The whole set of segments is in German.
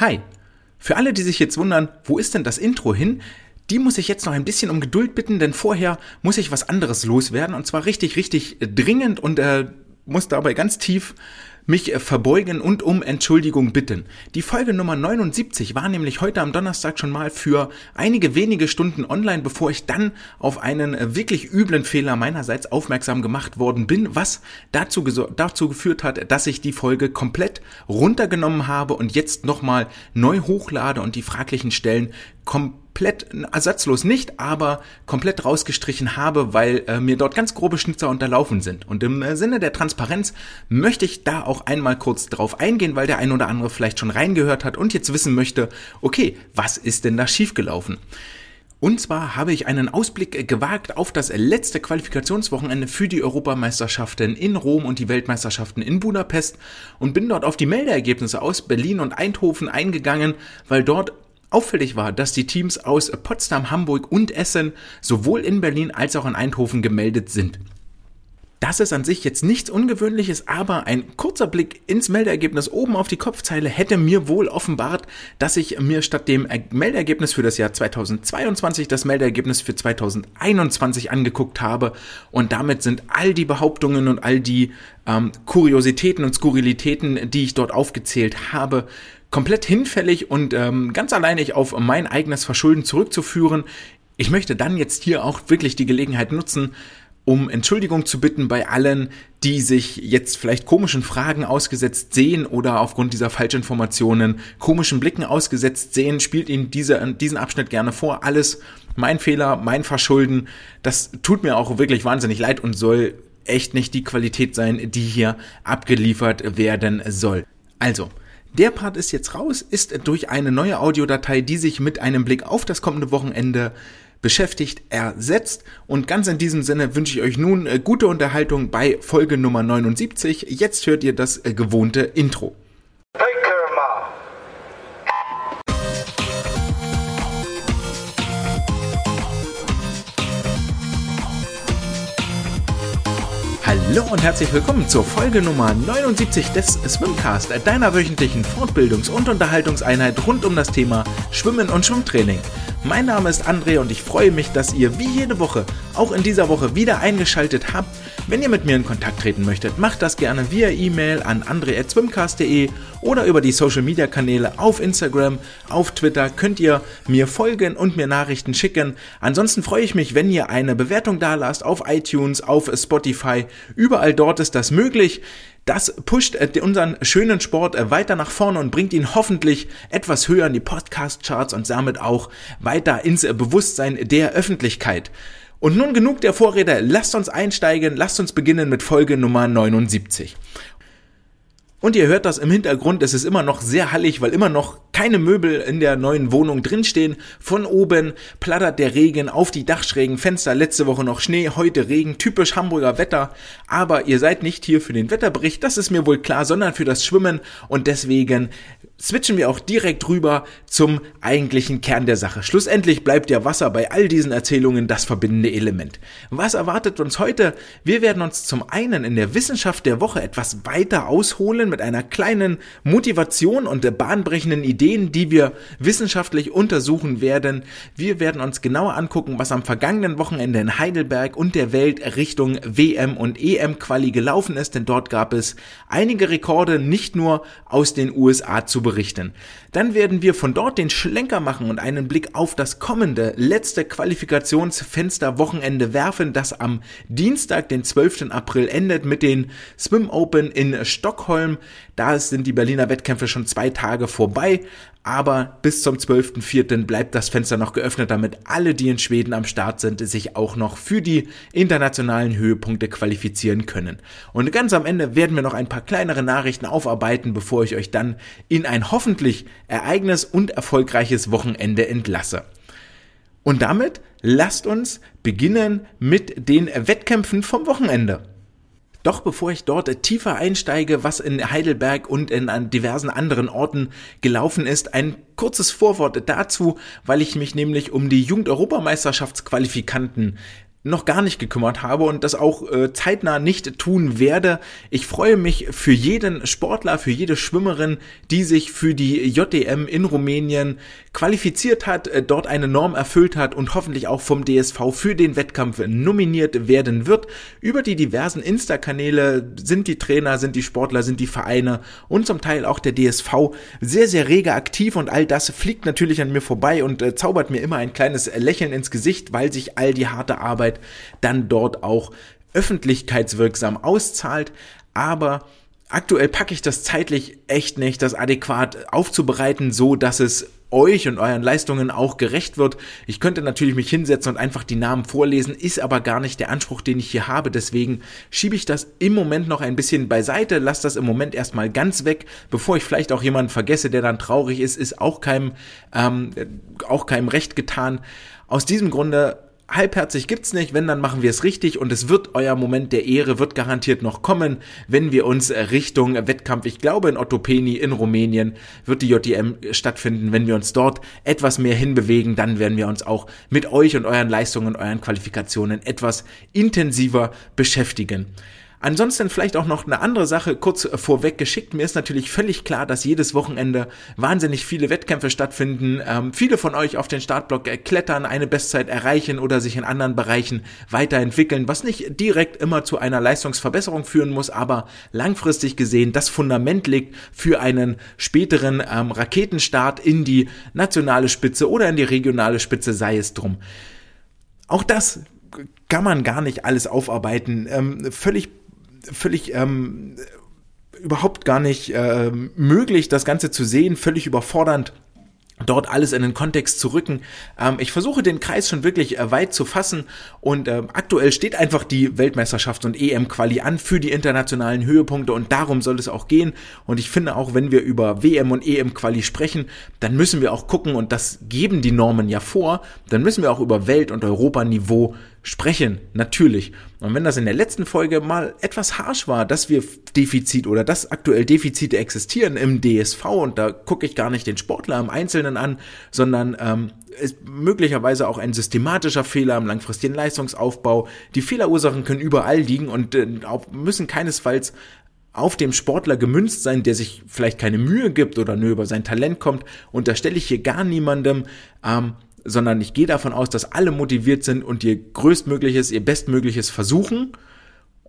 Hi! Für alle, die sich jetzt wundern, wo ist denn das Intro hin? Die muss ich jetzt noch ein bisschen um Geduld bitten, denn vorher muss ich was anderes loswerden und zwar richtig, richtig dringend und äh, muss dabei ganz tief mich äh, verbeugen und um Entschuldigung bitten. Die Folge Nummer 79 war nämlich heute am Donnerstag schon mal für einige wenige Stunden online, bevor ich dann auf einen äh, wirklich üblen Fehler meinerseits aufmerksam gemacht worden bin, was dazu, dazu geführt hat, dass ich die Folge komplett runtergenommen habe und jetzt nochmal neu hochlade und die fraglichen Stellen komplett ersatzlos nicht, aber komplett rausgestrichen habe, weil äh, mir dort ganz grobe Schnitzer unterlaufen sind. Und im äh, Sinne der Transparenz möchte ich da auch einmal kurz drauf eingehen, weil der ein oder andere vielleicht schon reingehört hat und jetzt wissen möchte, okay, was ist denn da schiefgelaufen? Und zwar habe ich einen Ausblick gewagt auf das letzte Qualifikationswochenende für die Europameisterschaften in Rom und die Weltmeisterschaften in Budapest und bin dort auf die Meldeergebnisse aus Berlin und Eindhoven eingegangen, weil dort Auffällig war, dass die Teams aus Potsdam, Hamburg und Essen sowohl in Berlin als auch in Eindhoven gemeldet sind. Das ist an sich jetzt nichts Ungewöhnliches, aber ein kurzer Blick ins Meldeergebnis oben auf die Kopfzeile hätte mir wohl offenbart, dass ich mir statt dem Meldeergebnis für das Jahr 2022 das Meldeergebnis für 2021 angeguckt habe und damit sind all die Behauptungen und all die ähm, Kuriositäten und Skurrilitäten, die ich dort aufgezählt habe, komplett hinfällig und ähm, ganz alleinig auf mein eigenes Verschulden zurückzuführen. Ich möchte dann jetzt hier auch wirklich die Gelegenheit nutzen, um Entschuldigung zu bitten bei allen, die sich jetzt vielleicht komischen Fragen ausgesetzt sehen oder aufgrund dieser Falschinformationen komischen Blicken ausgesetzt sehen, spielt Ihnen diese, diesen Abschnitt gerne vor. Alles mein Fehler, mein Verschulden. Das tut mir auch wirklich wahnsinnig leid und soll echt nicht die Qualität sein, die hier abgeliefert werden soll. Also, der Part ist jetzt raus, ist durch eine neue Audiodatei, die sich mit einem Blick auf das kommende Wochenende beschäftigt, ersetzt. Und ganz in diesem Sinne wünsche ich euch nun äh, gute Unterhaltung bei Folge Nummer 79. Jetzt hört ihr das äh, gewohnte Intro. Hallo und herzlich willkommen zur Folge Nummer 79 des Swimcast, deiner wöchentlichen Fortbildungs- und Unterhaltungseinheit rund um das Thema Schwimmen und Schwimmtraining. Mein Name ist André und ich freue mich, dass ihr wie jede Woche auch in dieser Woche wieder eingeschaltet habt. Wenn ihr mit mir in Kontakt treten möchtet, macht das gerne via E-Mail an andre.swimcast.de oder über die Social Media Kanäle auf Instagram, auf Twitter könnt ihr mir folgen und mir Nachrichten schicken. Ansonsten freue ich mich, wenn ihr eine Bewertung da lasst auf iTunes, auf Spotify. Überall dort ist das möglich. Das pusht äh, unseren schönen Sport äh, weiter nach vorne und bringt ihn hoffentlich etwas höher in die Podcast-Charts und damit auch weiter ins Bewusstsein der Öffentlichkeit. Und nun genug der Vorrede, lasst uns einsteigen, lasst uns beginnen mit Folge Nummer 79. Und ihr hört das im Hintergrund, es ist immer noch sehr hallig, weil immer noch keine Möbel in der neuen Wohnung drinstehen. Von oben plattert der Regen auf die Dachschrägen Fenster. Letzte Woche noch Schnee, heute Regen, typisch Hamburger Wetter. Aber ihr seid nicht hier für den Wetterbericht, das ist mir wohl klar, sondern für das Schwimmen. Und deswegen switchen wir auch direkt rüber zum eigentlichen Kern der Sache. Schlussendlich bleibt ja Wasser bei all diesen Erzählungen das verbindende Element. Was erwartet uns heute? Wir werden uns zum einen in der Wissenschaft der Woche etwas weiter ausholen mit einer kleinen Motivation und der bahnbrechenden Ideen, die wir wissenschaftlich untersuchen werden. Wir werden uns genauer angucken, was am vergangenen Wochenende in Heidelberg und der Welt Richtung WM und EM Quali gelaufen ist, denn dort gab es einige Rekorde nicht nur aus den USA zu berichten. Dann werden wir von dort den Schlenker machen und einen Blick auf das kommende letzte Qualifikationsfenster Wochenende werfen, das am Dienstag, den 12. April endet mit den Swim Open in Stockholm. Da sind die Berliner Wettkämpfe schon zwei Tage vorbei aber bis zum 12.04. bleibt das Fenster noch geöffnet, damit alle, die in Schweden am Start sind, sich auch noch für die internationalen Höhepunkte qualifizieren können. Und ganz am Ende werden wir noch ein paar kleinere Nachrichten aufarbeiten, bevor ich euch dann in ein hoffentlich ereignis- und erfolgreiches Wochenende entlasse. Und damit lasst uns beginnen mit den Wettkämpfen vom Wochenende. Doch bevor ich dort tiefer einsteige, was in Heidelberg und in diversen anderen Orten gelaufen ist, ein kurzes Vorwort dazu, weil ich mich nämlich um die Jugendeuropameisterschaftsqualifikanten noch gar nicht gekümmert habe und das auch äh, zeitnah nicht tun werde. Ich freue mich für jeden Sportler, für jede Schwimmerin, die sich für die JDM in Rumänien qualifiziert hat, äh, dort eine Norm erfüllt hat und hoffentlich auch vom DSV für den Wettkampf nominiert werden wird. Über die diversen Insta-Kanäle sind die Trainer, sind die Sportler, sind die Vereine und zum Teil auch der DSV sehr, sehr rege aktiv und all das fliegt natürlich an mir vorbei und äh, zaubert mir immer ein kleines Lächeln ins Gesicht, weil sich all die harte Arbeit Arbeit dann dort auch öffentlichkeitswirksam auszahlt. Aber aktuell packe ich das zeitlich echt nicht, das adäquat aufzubereiten, so dass es euch und euren Leistungen auch gerecht wird. Ich könnte natürlich mich hinsetzen und einfach die Namen vorlesen, ist aber gar nicht der Anspruch, den ich hier habe. Deswegen schiebe ich das im Moment noch ein bisschen beiseite, lasse das im Moment erstmal ganz weg, bevor ich vielleicht auch jemanden vergesse, der dann traurig ist, ist auch keinem, ähm, auch keinem Recht getan. Aus diesem Grunde halbherzig gibt's nicht, wenn, dann machen wir es richtig. Und es wird euer Moment der Ehre, wird garantiert noch kommen, wenn wir uns Richtung Wettkampf, ich glaube in Ottopeni in Rumänien wird die JDM stattfinden, wenn wir uns dort etwas mehr hinbewegen, dann werden wir uns auch mit euch und euren Leistungen, euren Qualifikationen etwas intensiver beschäftigen. Ansonsten vielleicht auch noch eine andere Sache kurz vorweg geschickt. Mir ist natürlich völlig klar, dass jedes Wochenende wahnsinnig viele Wettkämpfe stattfinden. Ähm, viele von euch auf den Startblock klettern, eine Bestzeit erreichen oder sich in anderen Bereichen weiterentwickeln, was nicht direkt immer zu einer Leistungsverbesserung führen muss, aber langfristig gesehen das Fundament liegt für einen späteren ähm, Raketenstart in die nationale Spitze oder in die regionale Spitze, sei es drum. Auch das kann man gar nicht alles aufarbeiten. Ähm, völlig völlig ähm, überhaupt gar nicht äh, möglich, das Ganze zu sehen, völlig überfordernd dort alles in den Kontext zu rücken. Ähm, ich versuche den Kreis schon wirklich äh, weit zu fassen und äh, aktuell steht einfach die Weltmeisterschaft und EM-Quali an für die internationalen Höhepunkte und darum soll es auch gehen. Und ich finde auch, wenn wir über WM und EM-Quali sprechen, dann müssen wir auch gucken und das geben die Normen ja vor, dann müssen wir auch über Welt- und Europaniveau sprechen, natürlich. Und wenn das in der letzten Folge mal etwas harsh war, dass wir Defizit oder dass aktuell Defizite existieren im DSV und da gucke ich gar nicht den Sportler im Einzelnen an, sondern ähm, ist möglicherweise auch ein systematischer Fehler im langfristigen Leistungsaufbau. Die Fehlerursachen können überall liegen und äh, müssen keinesfalls auf dem Sportler gemünzt sein, der sich vielleicht keine Mühe gibt oder nur über sein Talent kommt. Und da stelle ich hier gar niemandem. Ähm, sondern ich gehe davon aus, dass alle motiviert sind und ihr größtmögliches, ihr bestmögliches versuchen.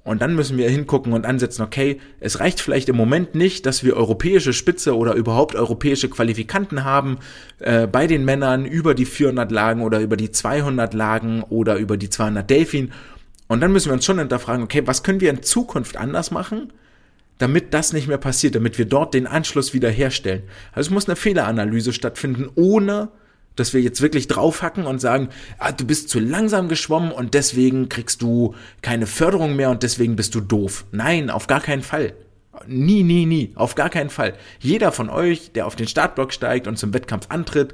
Und dann müssen wir hingucken und ansetzen, okay, es reicht vielleicht im Moment nicht, dass wir europäische Spitze oder überhaupt europäische Qualifikanten haben äh, bei den Männern über die 400 Lagen oder über die 200 Lagen oder über die 200 Delfin. Und dann müssen wir uns schon hinterfragen, okay, was können wir in Zukunft anders machen, damit das nicht mehr passiert, damit wir dort den Anschluss wieder herstellen. Also es muss eine Fehleranalyse stattfinden, ohne dass wir jetzt wirklich draufhacken und sagen, ah, du bist zu langsam geschwommen und deswegen kriegst du keine Förderung mehr und deswegen bist du doof. Nein, auf gar keinen Fall. Nie, nie, nie, auf gar keinen Fall. Jeder von euch, der auf den Startblock steigt und zum Wettkampf antritt,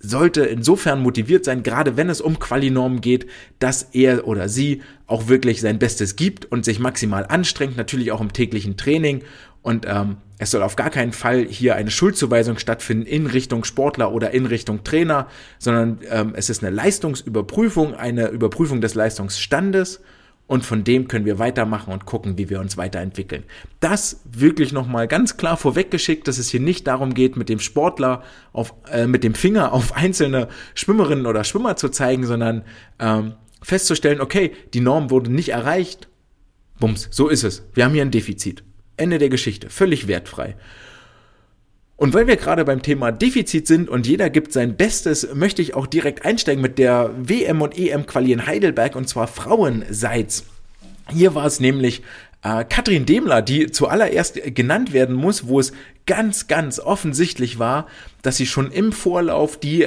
sollte insofern motiviert sein, gerade wenn es um Qualinormen geht, dass er oder sie auch wirklich sein Bestes gibt und sich maximal anstrengt, natürlich auch im täglichen Training und ähm, es soll auf gar keinen Fall hier eine Schuldzuweisung stattfinden in Richtung Sportler oder in Richtung Trainer, sondern ähm, es ist eine Leistungsüberprüfung, eine Überprüfung des Leistungsstandes und von dem können wir weitermachen und gucken, wie wir uns weiterentwickeln. Das wirklich nochmal ganz klar vorweggeschickt, dass es hier nicht darum geht, mit dem Sportler auf, äh, mit dem Finger auf einzelne Schwimmerinnen oder Schwimmer zu zeigen, sondern ähm, festzustellen, okay, die Norm wurde nicht erreicht. Bums, so ist es. Wir haben hier ein Defizit. Ende der Geschichte. Völlig wertfrei. Und weil wir gerade beim Thema Defizit sind und jeder gibt sein Bestes, möchte ich auch direkt einsteigen mit der WM und EM Quali in Heidelberg und zwar Frauenseits. Hier war es nämlich äh, Katrin Demler, die zuallererst genannt werden muss, wo es ganz, ganz offensichtlich war, dass sie schon im Vorlauf die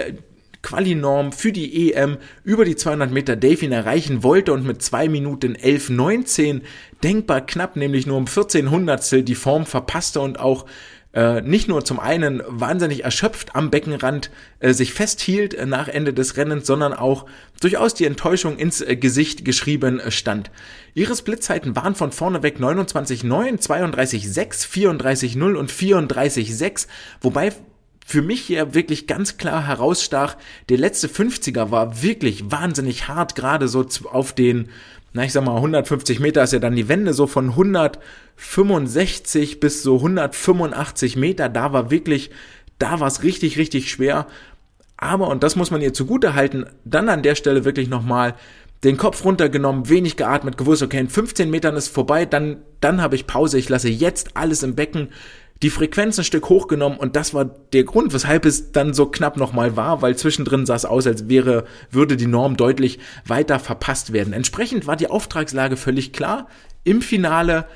Quali-Norm für die EM über die 200 Meter Delfin erreichen wollte und mit 2 Minuten 11,19 denkbar knapp, nämlich nur um 14 Hundertstel die Form verpasste und auch äh, nicht nur zum einen wahnsinnig erschöpft am Beckenrand äh, sich festhielt äh, nach Ende des Rennens, sondern auch durchaus die Enttäuschung ins äh, Gesicht geschrieben äh, stand. Ihre Splitzeiten waren von vorne weg 29,9, 32,6, 34,0 und 34,6, wobei für mich hier wirklich ganz klar herausstach, der letzte 50er war wirklich wahnsinnig hart, gerade so auf den, na ich sag mal 150 Meter ist ja dann die Wende, so von 165 bis so 185 Meter, da war wirklich, da war es richtig, richtig schwer. Aber, und das muss man ihr zugute halten, dann an der Stelle wirklich nochmal den Kopf runtergenommen, wenig geatmet, gewusst, okay, in 15 Metern ist vorbei, dann, dann habe ich Pause, ich lasse jetzt alles im Becken, die Frequenz ein Stück hochgenommen und das war der Grund, weshalb es dann so knapp nochmal war, weil zwischendrin sah es aus, als wäre, würde die Norm deutlich weiter verpasst werden. Entsprechend war die Auftragslage völlig klar. Im Finale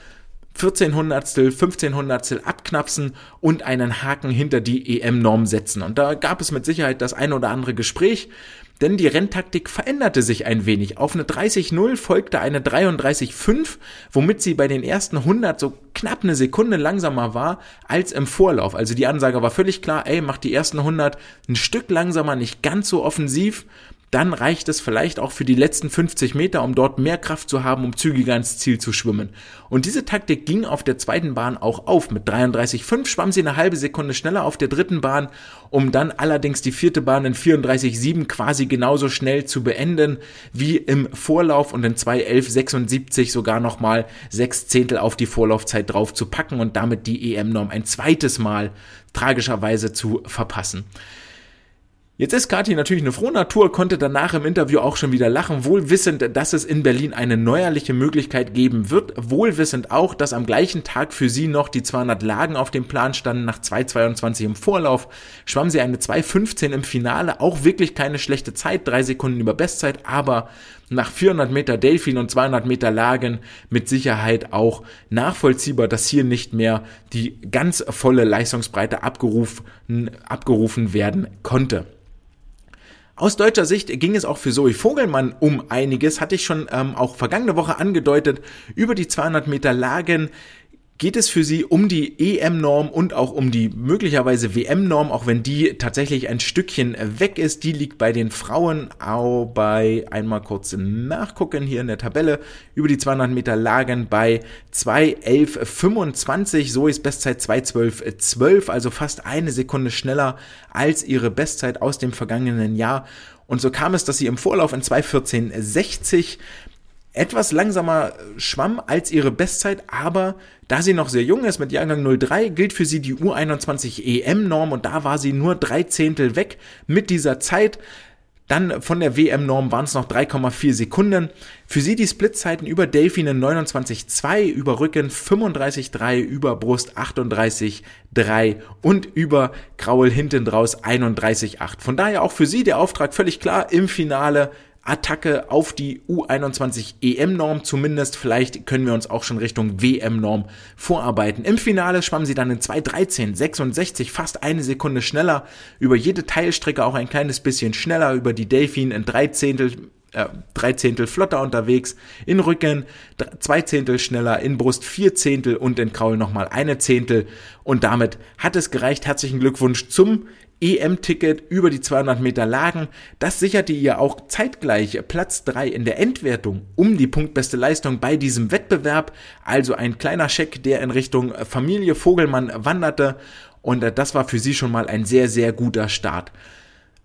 14 Hundertstel, 15 Hundertstel abknapsen und einen Haken hinter die EM-Norm setzen. Und da gab es mit Sicherheit das ein oder andere Gespräch, denn die Renntaktik veränderte sich ein wenig. Auf eine 30-0 folgte eine 33-5, womit sie bei den ersten 100 so knapp eine Sekunde langsamer war als im Vorlauf. Also die Ansage war völlig klar, ey, macht die ersten 100 ein Stück langsamer, nicht ganz so offensiv dann reicht es vielleicht auch für die letzten 50 Meter, um dort mehr Kraft zu haben, um zügiger ins Ziel zu schwimmen. Und diese Taktik ging auf der zweiten Bahn auch auf. Mit 33,5 schwamm sie eine halbe Sekunde schneller auf der dritten Bahn, um dann allerdings die vierte Bahn in 34,7 quasi genauso schnell zu beenden wie im Vorlauf und in 2,11,76 sogar nochmal sechs Zehntel auf die Vorlaufzeit drauf zu packen und damit die EM-Norm ein zweites Mal tragischerweise zu verpassen. Jetzt ist Kathi natürlich eine frohe Natur, konnte danach im Interview auch schon wieder lachen, wohl wissend, dass es in Berlin eine neuerliche Möglichkeit geben wird, wohl wissend auch, dass am gleichen Tag für sie noch die 200 Lagen auf dem Plan standen, nach 2,22 im Vorlauf, schwamm sie eine 2,15 im Finale, auch wirklich keine schlechte Zeit, drei Sekunden über Bestzeit, aber nach 400 Meter Delfin und 200 Meter Lagen mit Sicherheit auch nachvollziehbar, dass hier nicht mehr die ganz volle Leistungsbreite abgerufen, abgerufen werden konnte. Aus deutscher Sicht ging es auch für Zoe Vogelmann um einiges, hatte ich schon ähm, auch vergangene Woche angedeutet. Über die 200 Meter Lagen geht es für sie um die EM-Norm und auch um die möglicherweise WM-Norm, auch wenn die tatsächlich ein Stückchen weg ist. Die liegt bei den Frauen auch bei, einmal kurz nachgucken hier in der Tabelle, über die 200 Meter Lagen bei 2.11.25. So ist Bestzeit 2.12.12, also fast eine Sekunde schneller als ihre Bestzeit aus dem vergangenen Jahr. Und so kam es, dass sie im Vorlauf in 2.14.60 etwas langsamer schwamm als ihre Bestzeit, aber da sie noch sehr jung ist mit Jahrgang 03, gilt für sie die U21 EM-Norm und da war sie nur drei Zehntel weg mit dieser Zeit. Dann von der WM-Norm waren es noch 3,4 Sekunden. Für sie die Splitzeiten über Delfine 29,2, über Rücken 35,3, über Brust 38,3 und über Kraul hinten draus 31,8. Von daher auch für sie der Auftrag völlig klar im Finale Attacke auf die U21 EM-Norm zumindest. Vielleicht können wir uns auch schon Richtung WM-Norm vorarbeiten. Im Finale schwamm sie dann in 2.13.66, fast eine Sekunde schneller, über jede Teilstrecke auch ein kleines bisschen schneller, über die Delfin in 13 äh, drei Zehntel flotter unterwegs, in Rücken zwei Zehntel schneller, in Brust vier Zehntel und in Kraul nochmal eine Zehntel. Und damit hat es gereicht. Herzlichen Glückwunsch zum EM-Ticket über die 200 Meter Lagen. Das sicherte ihr auch zeitgleich Platz 3 in der Endwertung um die punktbeste Leistung bei diesem Wettbewerb. Also ein kleiner Scheck, der in Richtung Familie Vogelmann wanderte. Und das war für sie schon mal ein sehr, sehr guter Start.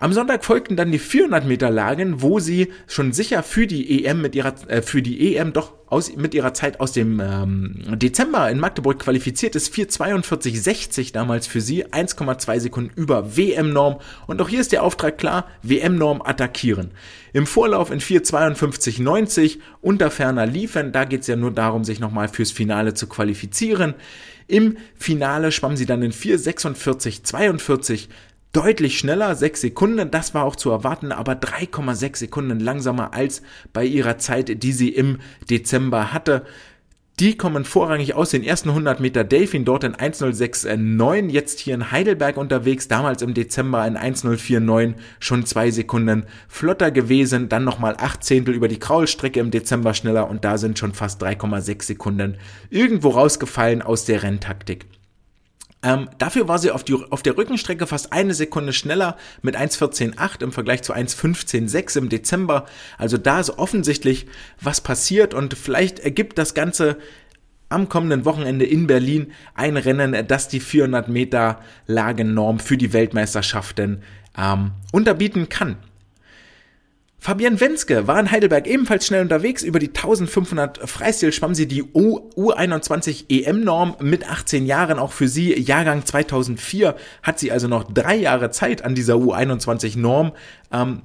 Am Sonntag folgten dann die 400 Meter Lagen, wo sie schon sicher für die EM mit ihrer äh, für die EM doch aus mit ihrer Zeit aus dem ähm, Dezember in Magdeburg qualifiziert ist 4:42:60 damals für sie 1,2 Sekunden über WM-Norm und auch hier ist der Auftrag klar WM-Norm attackieren. Im Vorlauf in 4:52:90 unter ferner liefern, da geht's ja nur darum sich nochmal fürs Finale zu qualifizieren. Im Finale schwamm sie dann in 4:46:42 deutlich schneller, 6 Sekunden, das war auch zu erwarten, aber 3,6 Sekunden langsamer als bei ihrer Zeit, die sie im Dezember hatte. Die kommen vorrangig aus den ersten 100 Meter Delfin, dort in 1.06.9, jetzt hier in Heidelberg unterwegs, damals im Dezember in 1.04.9, schon zwei Sekunden flotter gewesen, dann nochmal 8 Zehntel über die Kraulstrecke im Dezember schneller und da sind schon fast 3,6 Sekunden irgendwo rausgefallen aus der Renntaktik. Ähm, dafür war sie auf, die, auf der Rückenstrecke fast eine Sekunde schneller mit 1.14.8 im Vergleich zu 1.15.6 im Dezember. Also da ist offensichtlich was passiert und vielleicht ergibt das Ganze am kommenden Wochenende in Berlin ein Rennen, das die 400 Meter Lagennorm für die Weltmeisterschaften ähm, unterbieten kann. Fabian Wenske war in Heidelberg ebenfalls schnell unterwegs. Über die 1500 Freistil schwamm sie die U21 EM-Norm mit 18 Jahren. Auch für sie, Jahrgang 2004, hat sie also noch drei Jahre Zeit an dieser U21-Norm. Ähm,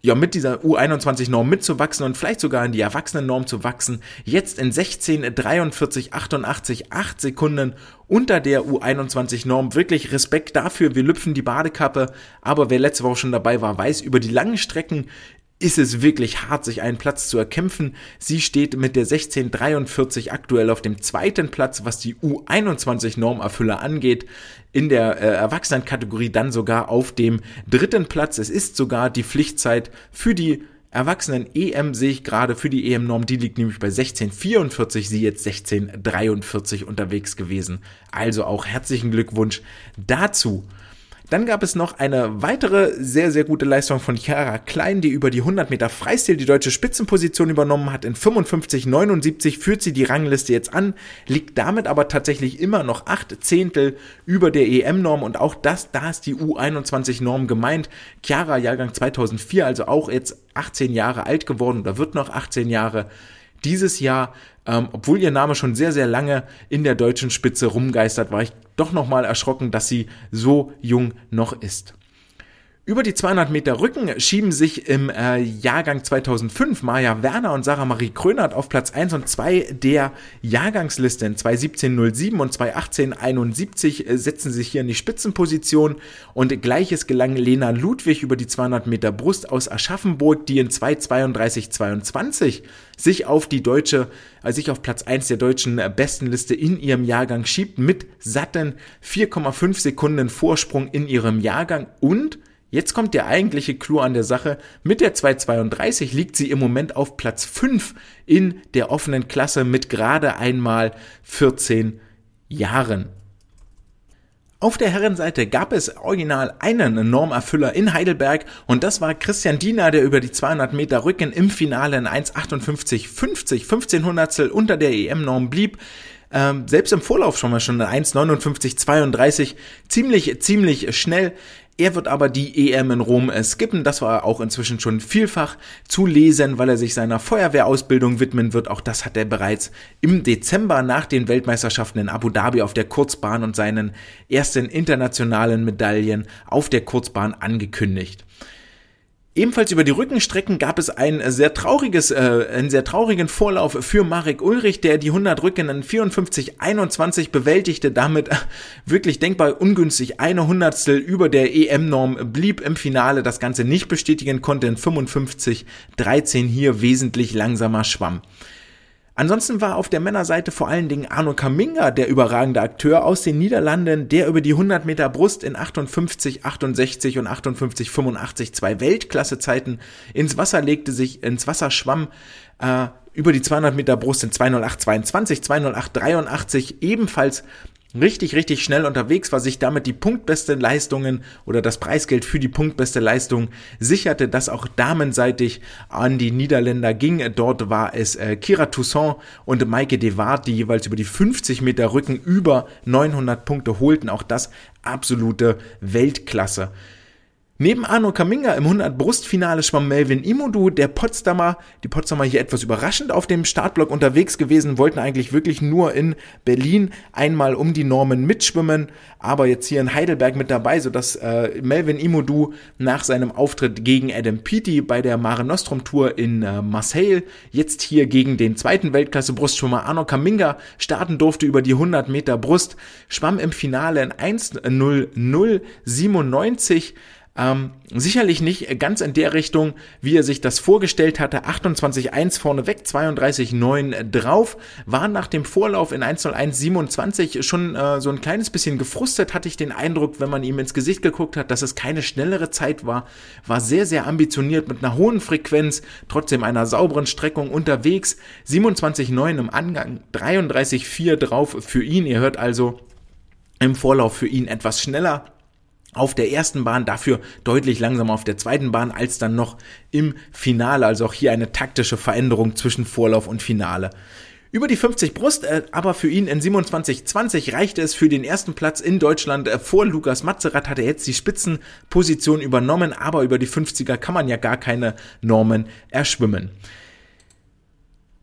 ja, mit dieser U21-Norm mitzuwachsen und vielleicht sogar in die Erwachsenen-Norm zu wachsen. Jetzt in 16, 43, 88, 8 Sekunden unter der U21-Norm. Wirklich Respekt dafür. Wir lüpfen die Badekappe. Aber wer letzte Woche schon dabei war, weiß, über die langen Strecken ist es wirklich hart, sich einen Platz zu erkämpfen. Sie steht mit der 1643 aktuell auf dem zweiten Platz, was die U21-Normerfüller angeht. In der äh, Erwachsenenkategorie dann sogar auf dem dritten Platz. Es ist sogar die Pflichtzeit für die Erwachsenen EM sehe ich gerade für die EM-Norm, die liegt nämlich bei 1644, sie jetzt 1643 unterwegs gewesen. Also auch herzlichen Glückwunsch dazu. Dann gab es noch eine weitere sehr, sehr gute Leistung von Chiara Klein, die über die 100 Meter Freistil die deutsche Spitzenposition übernommen hat. In 55,79 führt sie die Rangliste jetzt an, liegt damit aber tatsächlich immer noch acht Zehntel über der EM-Norm und auch das, da ist die U21-Norm gemeint. Chiara, Jahrgang 2004, also auch jetzt 18 Jahre alt geworden oder wird noch 18 Jahre dieses Jahr, ähm, obwohl ihr Name schon sehr, sehr lange in der deutschen Spitze rumgeistert, war ich doch nochmal erschrocken, dass sie so jung noch ist. Über die 200 Meter Rücken schieben sich im äh, Jahrgang 2005 Maja Werner und Sarah Marie Krönert auf Platz 1 und 2 der Jahrgangslisten. 217.07 und 218.71 äh, setzen sich hier in die Spitzenposition und gleiches gelang Lena Ludwig über die 200 Meter Brust aus Aschaffenburg, die in 232.22 sich auf die deutsche, also sich auf Platz 1 der deutschen Bestenliste in ihrem Jahrgang schiebt mit satten 4,5 Sekunden Vorsprung in ihrem Jahrgang und Jetzt kommt der eigentliche Clou an der Sache. Mit der 232 liegt sie im Moment auf Platz 5 in der offenen Klasse mit gerade einmal 14 Jahren. Auf der Herrenseite gab es original einen Normerfüller in Heidelberg und das war Christian Diener, der über die 200 Meter Rücken im Finale in 1,58,50, 15 Hundertstel unter der EM-Norm blieb. Ähm, selbst im Vorlauf schon mal schon 1,59,32, ziemlich, ziemlich schnell. Er wird aber die EM in Rom äh, skippen. Das war auch inzwischen schon vielfach zu lesen, weil er sich seiner Feuerwehrausbildung widmen wird. Auch das hat er bereits im Dezember nach den Weltmeisterschaften in Abu Dhabi auf der Kurzbahn und seinen ersten internationalen Medaillen auf der Kurzbahn angekündigt. Ebenfalls über die Rückenstrecken gab es ein sehr trauriges, äh, einen sehr traurigen Vorlauf für Marek Ulrich, der die 100 Rücken in 54,21 bewältigte, damit wirklich denkbar ungünstig eine Hundertstel über der EM-Norm blieb im Finale, das Ganze nicht bestätigen konnte in 55,13 hier wesentlich langsamer schwamm. Ansonsten war auf der Männerseite vor allen Dingen Arno Kaminga der überragende Akteur aus den Niederlanden, der über die 100 Meter Brust in 58, 68 und 58, 85 zwei Weltklassezeiten ins Wasser legte, sich ins Wasser schwamm, äh, über die 200 Meter Brust in 208, 22, 208, 83 ebenfalls richtig, richtig schnell unterwegs war, sich damit die punktbeste Leistungen oder das Preisgeld für die punktbeste Leistung sicherte, das auch damenseitig an die Niederländer ging. Dort war es äh, Kira Toussaint und Maike de Waard, die jeweils über die 50 Meter Rücken über 900 Punkte holten. Auch das absolute Weltklasse. Neben Arno Kaminga im 100-Brustfinale schwamm Melvin Imodu, der Potsdamer, die Potsdamer hier etwas überraschend auf dem Startblock unterwegs gewesen, wollten eigentlich wirklich nur in Berlin einmal um die Normen mitschwimmen, aber jetzt hier in Heidelberg mit dabei, sodass äh, Melvin Imodu nach seinem Auftritt gegen Adam Peaty bei der Mare Nostrum Tour in äh, Marseille jetzt hier gegen den zweiten Weltklasse-Brustschwimmer Arno Kaminga starten durfte über die 100 Meter Brust, schwamm im Finale in 1.0097 ähm, sicherlich nicht ganz in der Richtung, wie er sich das vorgestellt hatte. 28-1 vorneweg, 32-9 drauf. War nach dem Vorlauf in 1-0-1-27 schon äh, so ein kleines bisschen gefrustet, hatte ich den Eindruck, wenn man ihm ins Gesicht geguckt hat, dass es keine schnellere Zeit war. War sehr, sehr ambitioniert mit einer hohen Frequenz, trotzdem einer sauberen Streckung unterwegs. 27-9 im Angang, 33-4 drauf für ihn. Ihr hört also im Vorlauf für ihn etwas schneller auf der ersten Bahn, dafür deutlich langsamer auf der zweiten Bahn als dann noch im Finale. Also auch hier eine taktische Veränderung zwischen Vorlauf und Finale. Über die 50 Brust, äh, aber für ihn in 27,20 reichte es für den ersten Platz in Deutschland. Äh, vor Lukas Matzerath hat er jetzt die Spitzenposition übernommen, aber über die 50er kann man ja gar keine Normen erschwimmen.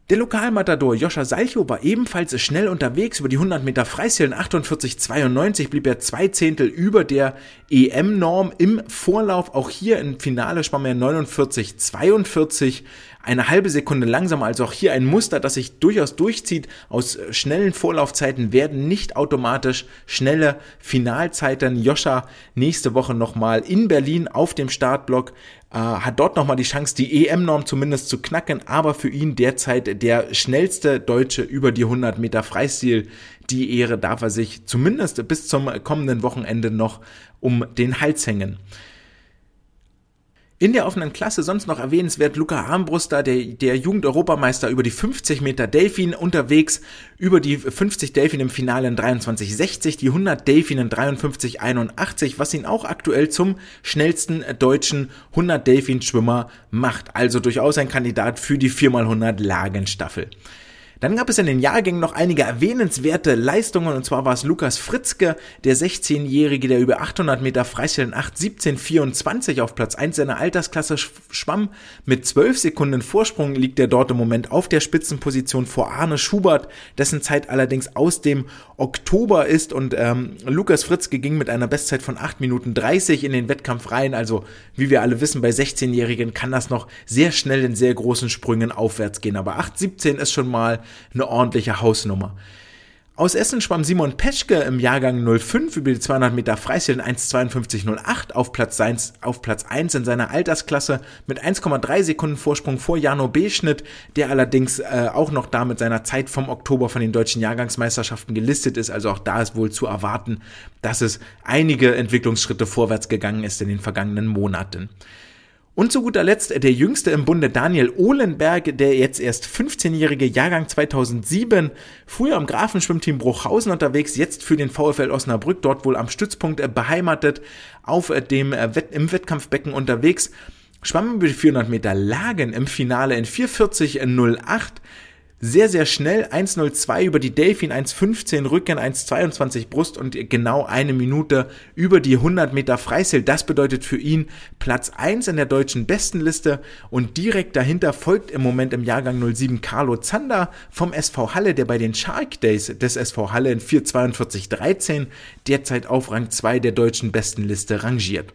Der Lokalmatador Joscha Salcho war ebenfalls schnell unterwegs über die 100 Meter Freistil 48,92 blieb er zwei Zehntel über der EM-Norm im Vorlauf. Auch hier im Finale schwamm er 49,42 eine halbe Sekunde langsamer. Also auch hier ein Muster, das sich durchaus durchzieht. Aus schnellen Vorlaufzeiten werden nicht automatisch schnelle Finalzeiten. Joscha nächste Woche nochmal in Berlin auf dem Startblock. Äh, hat dort nochmal die Chance, die EM-Norm zumindest zu knacken, aber für ihn derzeit der schnellste Deutsche über die 100 Meter Freistil. Die Ehre darf er sich zumindest bis zum kommenden Wochenende noch um den Hals hängen. In der offenen Klasse sonst noch erwähnenswert Luca Armbruster, der, der Jugend-Europameister über die 50 Meter Delfin unterwegs, über die 50 Delfin im Finale in 23,60, die 100 Delfin in 53,81, was ihn auch aktuell zum schnellsten deutschen 100 Delfin Schwimmer macht. Also durchaus ein Kandidat für die 4x100 Lagenstaffel. Dann gab es in den Jahrgängen noch einige erwähnenswerte Leistungen und zwar war es Lukas Fritzke, der 16-Jährige, der über 800 Meter Freistil in 8,17,24 auf Platz 1 seiner Altersklasse schwamm. Mit 12 Sekunden Vorsprung liegt er dort im Moment auf der Spitzenposition vor Arne Schubert, dessen Zeit allerdings aus dem Oktober ist und ähm, Lukas Fritzke ging mit einer Bestzeit von 8 Minuten 30 in den Wettkampf rein. Also wie wir alle wissen, bei 16-Jährigen kann das noch sehr schnell in sehr großen Sprüngen aufwärts gehen. Aber 8,17 ist schon mal eine ordentliche Hausnummer. Aus Essen schwamm Simon Peschke im Jahrgang 05 über die 200 Meter Freistil in 1,52,08 auf Platz 1, auf Platz 1 in seiner Altersklasse mit 1,3 Sekunden Vorsprung vor Jano B-Schnitt, der allerdings äh, auch noch da mit seiner Zeit vom Oktober von den deutschen Jahrgangsmeisterschaften gelistet ist. Also auch da ist wohl zu erwarten, dass es einige Entwicklungsschritte vorwärts gegangen ist in den vergangenen Monaten. Und zu guter Letzt der jüngste im Bunde Daniel Ohlenberg, der jetzt erst 15-jährige Jahrgang 2007, früher im Grafenschwimmteam Bruchhausen unterwegs, jetzt für den VfL Osnabrück dort wohl am Stützpunkt äh, beheimatet, auf äh, dem äh, im Wettkampfbecken unterwegs, schwamm über die 400 Meter Lagen im Finale in 440,08 sehr, sehr schnell. 1,02 über die Delfin, 1,15 Rücken, 1,22 Brust und genau eine Minute über die 100 Meter Freistil. Das bedeutet für ihn Platz 1 in der deutschen Bestenliste und direkt dahinter folgt im Moment im Jahrgang 07 Carlo Zander vom SV Halle, der bei den Shark Days des SV Halle in 4,42,13 derzeit auf Rang 2 der deutschen Bestenliste rangiert.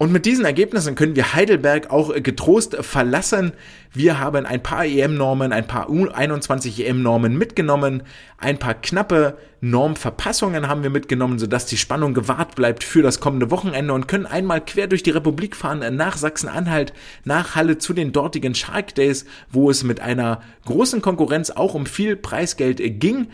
Und mit diesen Ergebnissen können wir Heidelberg auch äh, getrost verlassen. Wir haben ein paar EM-Normen, ein paar U21 EM-Normen mitgenommen, ein paar knappe Normverpassungen haben wir mitgenommen, sodass die Spannung gewahrt bleibt für das kommende Wochenende und können einmal quer durch die Republik fahren, äh, nach Sachsen-Anhalt, nach Halle zu den dortigen Shark Days, wo es mit einer großen Konkurrenz auch um viel Preisgeld äh, ging.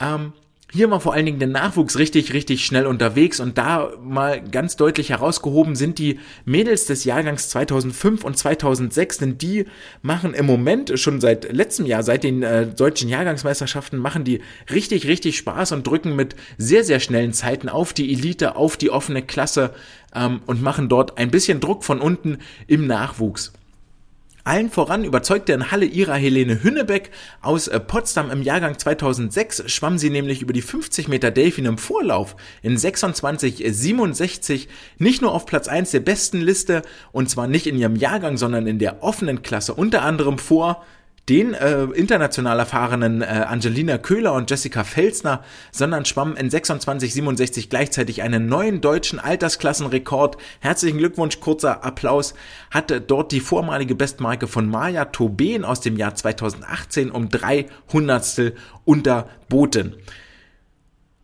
Ähm, hier war vor allen Dingen der Nachwuchs richtig, richtig schnell unterwegs und da mal ganz deutlich herausgehoben sind die Mädels des Jahrgangs 2005 und 2006, denn die machen im Moment schon seit letztem Jahr, seit den äh, deutschen Jahrgangsmeisterschaften, machen die richtig, richtig Spaß und drücken mit sehr, sehr schnellen Zeiten auf die Elite, auf die offene Klasse ähm, und machen dort ein bisschen Druck von unten im Nachwuchs. Allen voran überzeugte in Halle ihrer Helene Hünnebeck. Aus äh, Potsdam im Jahrgang 2006 schwamm sie nämlich über die 50 Meter Delfin im Vorlauf in 26,67 nicht nur auf Platz 1 der besten Liste und zwar nicht in ihrem Jahrgang, sondern in der offenen Klasse unter anderem vor den äh, international erfahrenen äh, Angelina Köhler und Jessica Felsner, sondern schwamm in 26,67 gleichzeitig einen neuen deutschen Altersklassenrekord. Herzlichen Glückwunsch, kurzer Applaus. Hatte dort die vormalige Bestmarke von Maja Tobin aus dem Jahr 2018 um drei Hundertstel unterboten.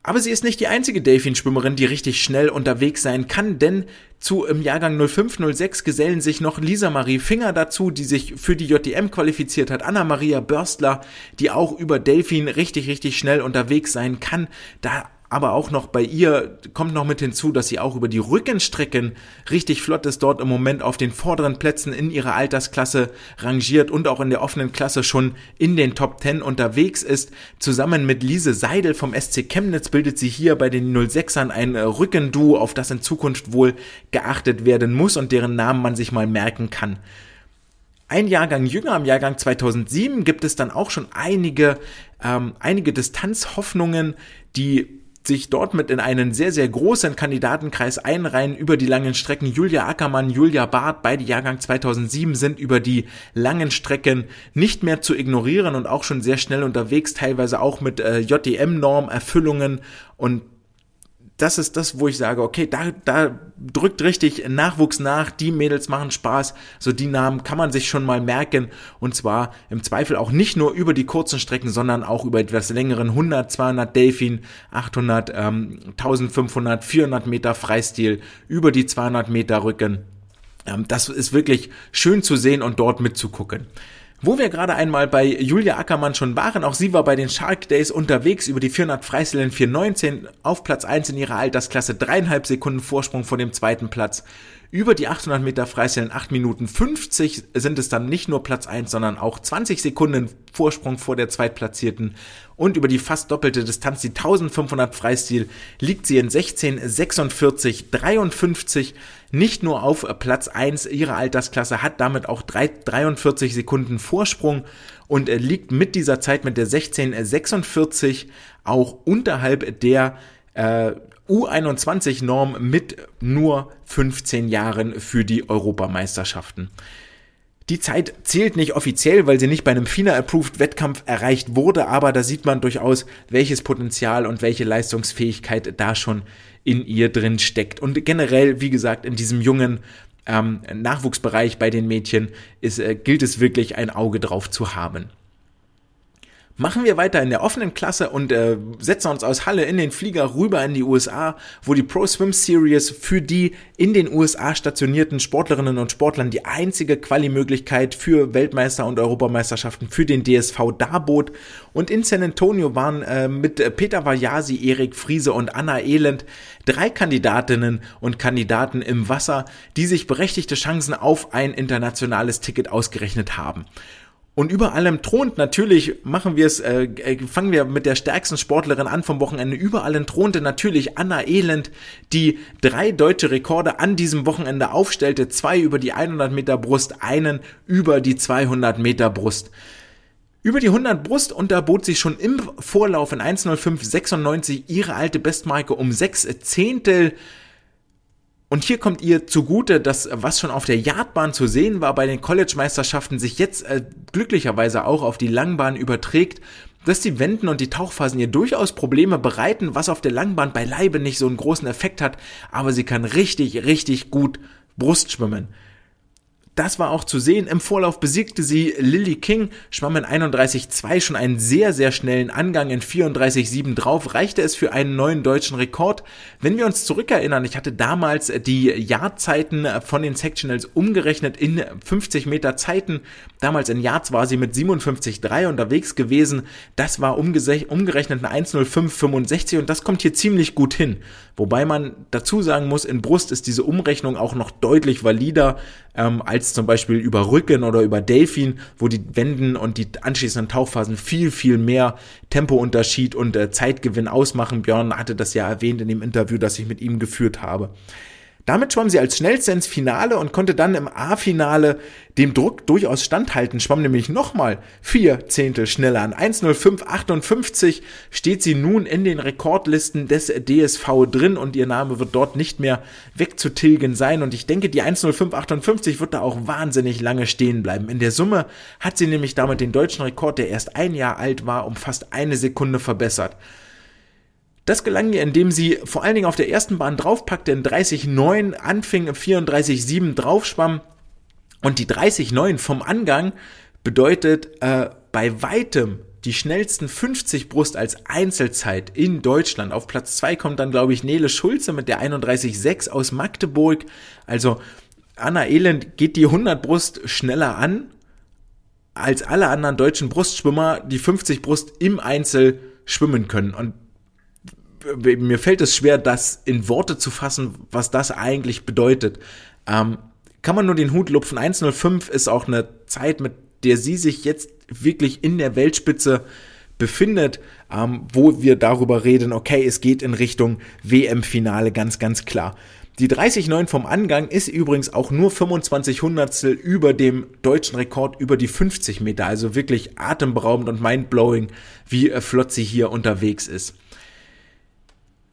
Aber sie ist nicht die einzige Delfinschwimmerin, die richtig schnell unterwegs sein kann, denn zu im Jahrgang 0506 gesellen sich noch Lisa Marie Finger dazu, die sich für die JDM qualifiziert hat, Anna Maria Börstler, die auch über Delfin richtig, richtig schnell unterwegs sein kann. Da aber auch noch bei ihr kommt noch mit hinzu, dass sie auch über die Rückenstrecken richtig flott ist, dort im Moment auf den vorderen Plätzen in ihrer Altersklasse rangiert und auch in der offenen Klasse schon in den Top 10 unterwegs ist. Zusammen mit Lise Seidel vom SC Chemnitz bildet sie hier bei den 06ern ein Rückenduo, auf das in Zukunft wohl geachtet werden muss und deren Namen man sich mal merken kann. Ein Jahrgang jünger, im Jahrgang 2007, gibt es dann auch schon einige, ähm, einige Distanzhoffnungen, die sich dort mit in einen sehr, sehr großen Kandidatenkreis einreihen über die langen Strecken. Julia Ackermann, Julia Barth, beide Jahrgang 2007 sind über die langen Strecken nicht mehr zu ignorieren und auch schon sehr schnell unterwegs, teilweise auch mit äh, JDM-Norm-Erfüllungen und das ist das, wo ich sage, okay, da, da drückt richtig Nachwuchs nach, die Mädels machen Spaß, so die Namen kann man sich schon mal merken und zwar im Zweifel auch nicht nur über die kurzen Strecken, sondern auch über etwas längeren 100, 200 Delfin, 800, ähm, 1500, 400 Meter Freistil, über die 200 Meter Rücken. Ähm, das ist wirklich schön zu sehen und dort mitzugucken. Wo wir gerade einmal bei Julia Ackermann schon waren, auch sie war bei den Shark Days unterwegs über die 400 Freistil in 419 auf Platz 1 in ihrer Altersklasse, dreieinhalb Sekunden Vorsprung vor dem zweiten Platz. Über die 800 Meter Freistil in 8 Minuten 50 sind es dann nicht nur Platz 1, sondern auch 20 Sekunden Vorsprung vor der Zweitplatzierten. Und über die fast doppelte Distanz, die 1500 Freistil, liegt sie in 16, 46, 53 nicht nur auf Platz 1 ihrer Altersklasse, hat damit auch 3, 43 Sekunden Vorsprung und liegt mit dieser Zeit mit der 1646 auch unterhalb der äh, U21-Norm mit nur 15 Jahren für die Europameisterschaften. Die Zeit zählt nicht offiziell, weil sie nicht bei einem FINA-Approved-Wettkampf erreicht wurde, aber da sieht man durchaus, welches Potenzial und welche Leistungsfähigkeit da schon in ihr drin steckt. Und generell, wie gesagt, in diesem jungen ähm, Nachwuchsbereich bei den Mädchen ist, äh, gilt es wirklich ein Auge drauf zu haben. Machen wir weiter in der offenen Klasse und äh, setzen uns aus Halle in den Flieger rüber in die USA, wo die Pro Swim Series für die in den USA stationierten Sportlerinnen und Sportlern die einzige Quali-Möglichkeit für Weltmeister- und Europameisterschaften für den DSV darbot. Und in San Antonio waren äh, mit Peter Vajasi, Erik Friese und Anna Elend drei Kandidatinnen und Kandidaten im Wasser, die sich berechtigte Chancen auf ein internationales Ticket ausgerechnet haben. Und über allem thront natürlich, machen wir es, äh, äh, fangen wir mit der stärksten Sportlerin an vom Wochenende. Über allem thronte natürlich Anna Elend, die drei deutsche Rekorde an diesem Wochenende aufstellte. Zwei über die 100 Meter Brust, einen über die 200 Meter Brust. Über die 100 Brust unterbot sie schon im Vorlauf in 1.05.96 ihre alte Bestmarke um sechs Zehntel. Und hier kommt ihr zugute, dass was schon auf der Yardbahn zu sehen war bei den College-Meisterschaften sich jetzt äh, glücklicherweise auch auf die Langbahn überträgt, dass die Wenden und die Tauchphasen ihr durchaus Probleme bereiten, was auf der Langbahn beileibe nicht so einen großen Effekt hat, aber sie kann richtig, richtig gut Brust schwimmen. Das war auch zu sehen. Im Vorlauf besiegte sie Lily King, schwamm in 31,2 schon einen sehr, sehr schnellen Angang in 34,7 drauf, reichte es für einen neuen deutschen Rekord. Wenn wir uns zurückerinnern, ich hatte damals die Jahrzeiten von den Sectionals umgerechnet in 50 Meter Zeiten. Damals in Yards war sie mit 57,3 unterwegs gewesen. Das war umgerechnet eine 1,0565 und das kommt hier ziemlich gut hin. Wobei man dazu sagen muss, in Brust ist diese Umrechnung auch noch deutlich valider ähm, als zum Beispiel über Rücken oder über Delfin, wo die Wenden und die anschließenden Tauchphasen viel, viel mehr Tempounterschied und äh, Zeitgewinn ausmachen. Björn hatte das ja erwähnt in dem Interview, das ich mit ihm geführt habe. Damit schwamm sie als schnellste ins Finale und konnte dann im A-Finale dem Druck durchaus standhalten, schwamm nämlich nochmal vier Zehntel schneller. An 1.05.58 steht sie nun in den Rekordlisten des DSV drin und ihr Name wird dort nicht mehr wegzutilgen sein. Und ich denke, die 1.05.58 wird da auch wahnsinnig lange stehen bleiben. In der Summe hat sie nämlich damit den deutschen Rekord, der erst ein Jahr alt war, um fast eine Sekunde verbessert. Das gelang ihr, indem sie vor allen Dingen auf der ersten Bahn draufpackte, in 30,9 anfing, 34,7 draufschwamm. Und die 30,9 vom Angang bedeutet äh, bei weitem die schnellsten 50 Brust als Einzelzeit in Deutschland. Auf Platz 2 kommt dann, glaube ich, Nele Schulze mit der 31,6 aus Magdeburg. Also Anna Elend geht die 100 Brust schneller an als alle anderen deutschen Brustschwimmer, die 50 Brust im Einzel schwimmen können. Und mir fällt es schwer, das in Worte zu fassen, was das eigentlich bedeutet. Ähm, kann man nur den Hut lupfen. 1.05 ist auch eine Zeit, mit der sie sich jetzt wirklich in der Weltspitze befindet, ähm, wo wir darüber reden, okay, es geht in Richtung WM-Finale, ganz, ganz klar. Die 30,9 vom Angang ist übrigens auch nur 25 Hundertstel über dem deutschen Rekord über die 50 Meter. Also wirklich atemberaubend und mindblowing, wie äh, flott sie hier unterwegs ist.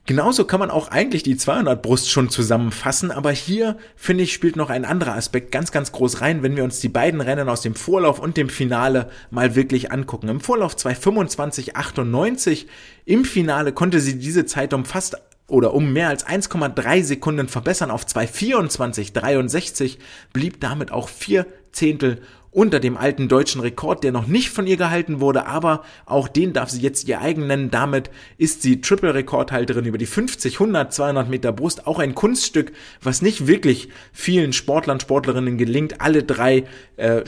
Genauso kann man auch eigentlich die 200 Brust schon zusammenfassen, aber hier finde ich spielt noch ein anderer Aspekt ganz, ganz groß rein, wenn wir uns die beiden Rennen aus dem Vorlauf und dem Finale mal wirklich angucken. Im Vorlauf 225,98, im Finale konnte sie diese Zeit um fast oder um mehr als 1,3 Sekunden verbessern auf 2,24,63, blieb damit auch vier Zehntel unter dem alten deutschen Rekord, der noch nicht von ihr gehalten wurde, aber auch den darf sie jetzt ihr eigen nennen. Damit ist sie Triple-Rekordhalterin über die 50, 100, 200 Meter Brust. Auch ein Kunststück, was nicht wirklich vielen Sportlern, Sportlerinnen gelingt, alle drei äh,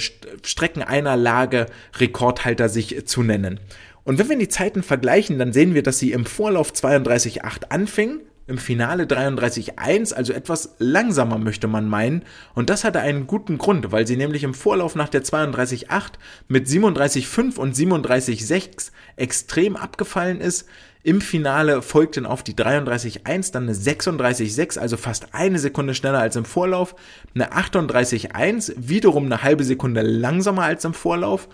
Strecken einer Lage Rekordhalter sich zu nennen. Und wenn wir die Zeiten vergleichen, dann sehen wir, dass sie im Vorlauf 32,8 anfing, im Finale 33,1, also etwas langsamer möchte man meinen. Und das hatte einen guten Grund, weil sie nämlich im Vorlauf nach der 32,8 mit 37,5 und 37,6 extrem abgefallen ist. Im Finale folgten auf die 33,1 dann eine 36,6, also fast eine Sekunde schneller als im Vorlauf, eine 38,1, wiederum eine halbe Sekunde langsamer als im Vorlauf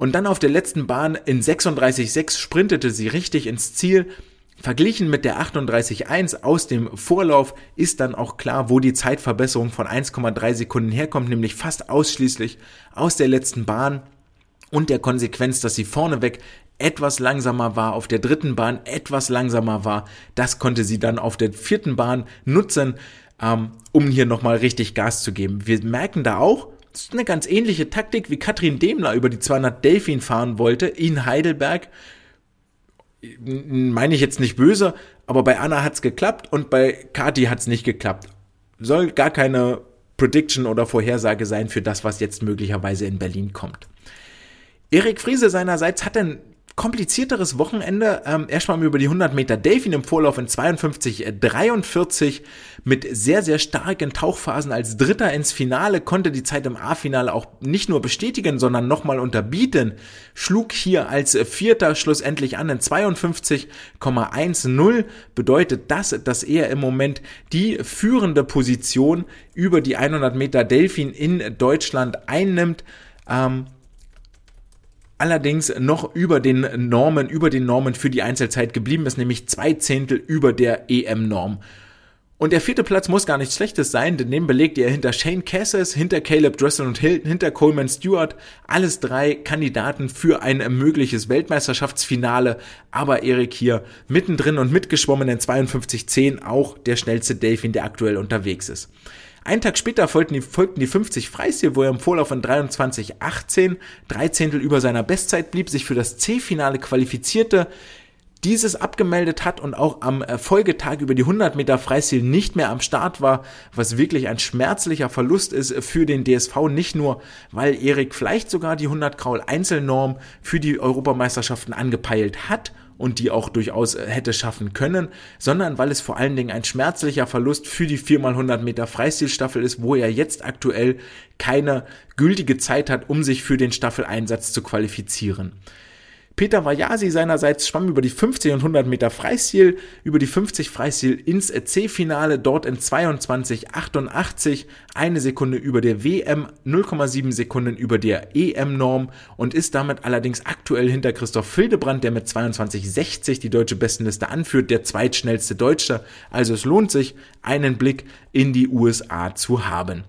und dann auf der letzten Bahn in 36,6 sprintete sie richtig ins Ziel. Verglichen mit der 38,1 aus dem Vorlauf ist dann auch klar, wo die Zeitverbesserung von 1,3 Sekunden herkommt, nämlich fast ausschließlich aus der letzten Bahn und der Konsequenz, dass sie vorneweg etwas langsamer war, auf der dritten Bahn etwas langsamer war. Das konnte sie dann auf der vierten Bahn nutzen, ähm, um hier nochmal richtig Gas zu geben. Wir merken da auch, das ist eine ganz ähnliche Taktik, wie Katrin Demler über die 200 Delfin fahren wollte in Heidelberg. Meine ich jetzt nicht böse, aber bei Anna hat's geklappt und bei Kati hat's nicht geklappt. Soll gar keine Prediction oder Vorhersage sein für das, was jetzt möglicherweise in Berlin kommt. Erik Friese seinerseits hat ein komplizierteres Wochenende. Ähm, erstmal über die 100 Meter Delfin im Vorlauf in 52,43 mit sehr, sehr starken Tauchphasen als Dritter ins Finale, konnte die Zeit im A-Finale auch nicht nur bestätigen, sondern nochmal unterbieten. Schlug hier als Vierter schlussendlich an in 52,10. Bedeutet das, dass er im Moment die führende Position über die 100 Meter Delfin in Deutschland einnimmt. Ähm, allerdings noch über den Normen, über den Normen für die Einzelzeit geblieben ist, nämlich zwei Zehntel über der EM-Norm. Und der vierte Platz muss gar nichts Schlechtes sein, denn den belegt er hinter Shane Cassis, hinter Caleb Dressel und Hilton, hinter Coleman Stewart. Alles drei Kandidaten für ein mögliches Weltmeisterschaftsfinale. Aber Erik hier mittendrin und mitgeschwommen in 52.10 auch der schnellste Delfin, der aktuell unterwegs ist. Einen Tag später folgten die, folgten die 50 Freistil, wo er im Vorlauf von 23,18 drei Zehntel über seiner Bestzeit blieb, sich für das C-Finale qualifizierte, dieses abgemeldet hat und auch am Folgetag über die 100 Meter Freistil nicht mehr am Start war, was wirklich ein schmerzlicher Verlust ist für den DSV, nicht nur, weil Erik vielleicht sogar die 100 Kraul Einzelnorm für die Europameisterschaften angepeilt hat und die auch durchaus äh, hätte schaffen können, sondern weil es vor allen Dingen ein schmerzlicher Verlust für die 4x100 Meter Freistilstaffel ist, wo er jetzt aktuell keine gültige Zeit hat, um sich für den Staffeleinsatz zu qualifizieren. Peter Vajasi seinerseits schwamm über die 50 und 100 Meter Freistil, über die 50 Freistil ins C-Finale, dort in 22,88, eine Sekunde über der WM, 0,7 Sekunden über der EM-Norm und ist damit allerdings aktuell hinter Christoph Fildebrand, der mit 22,60 die deutsche Bestenliste anführt, der zweitschnellste Deutsche. Also es lohnt sich, einen Blick in die USA zu haben.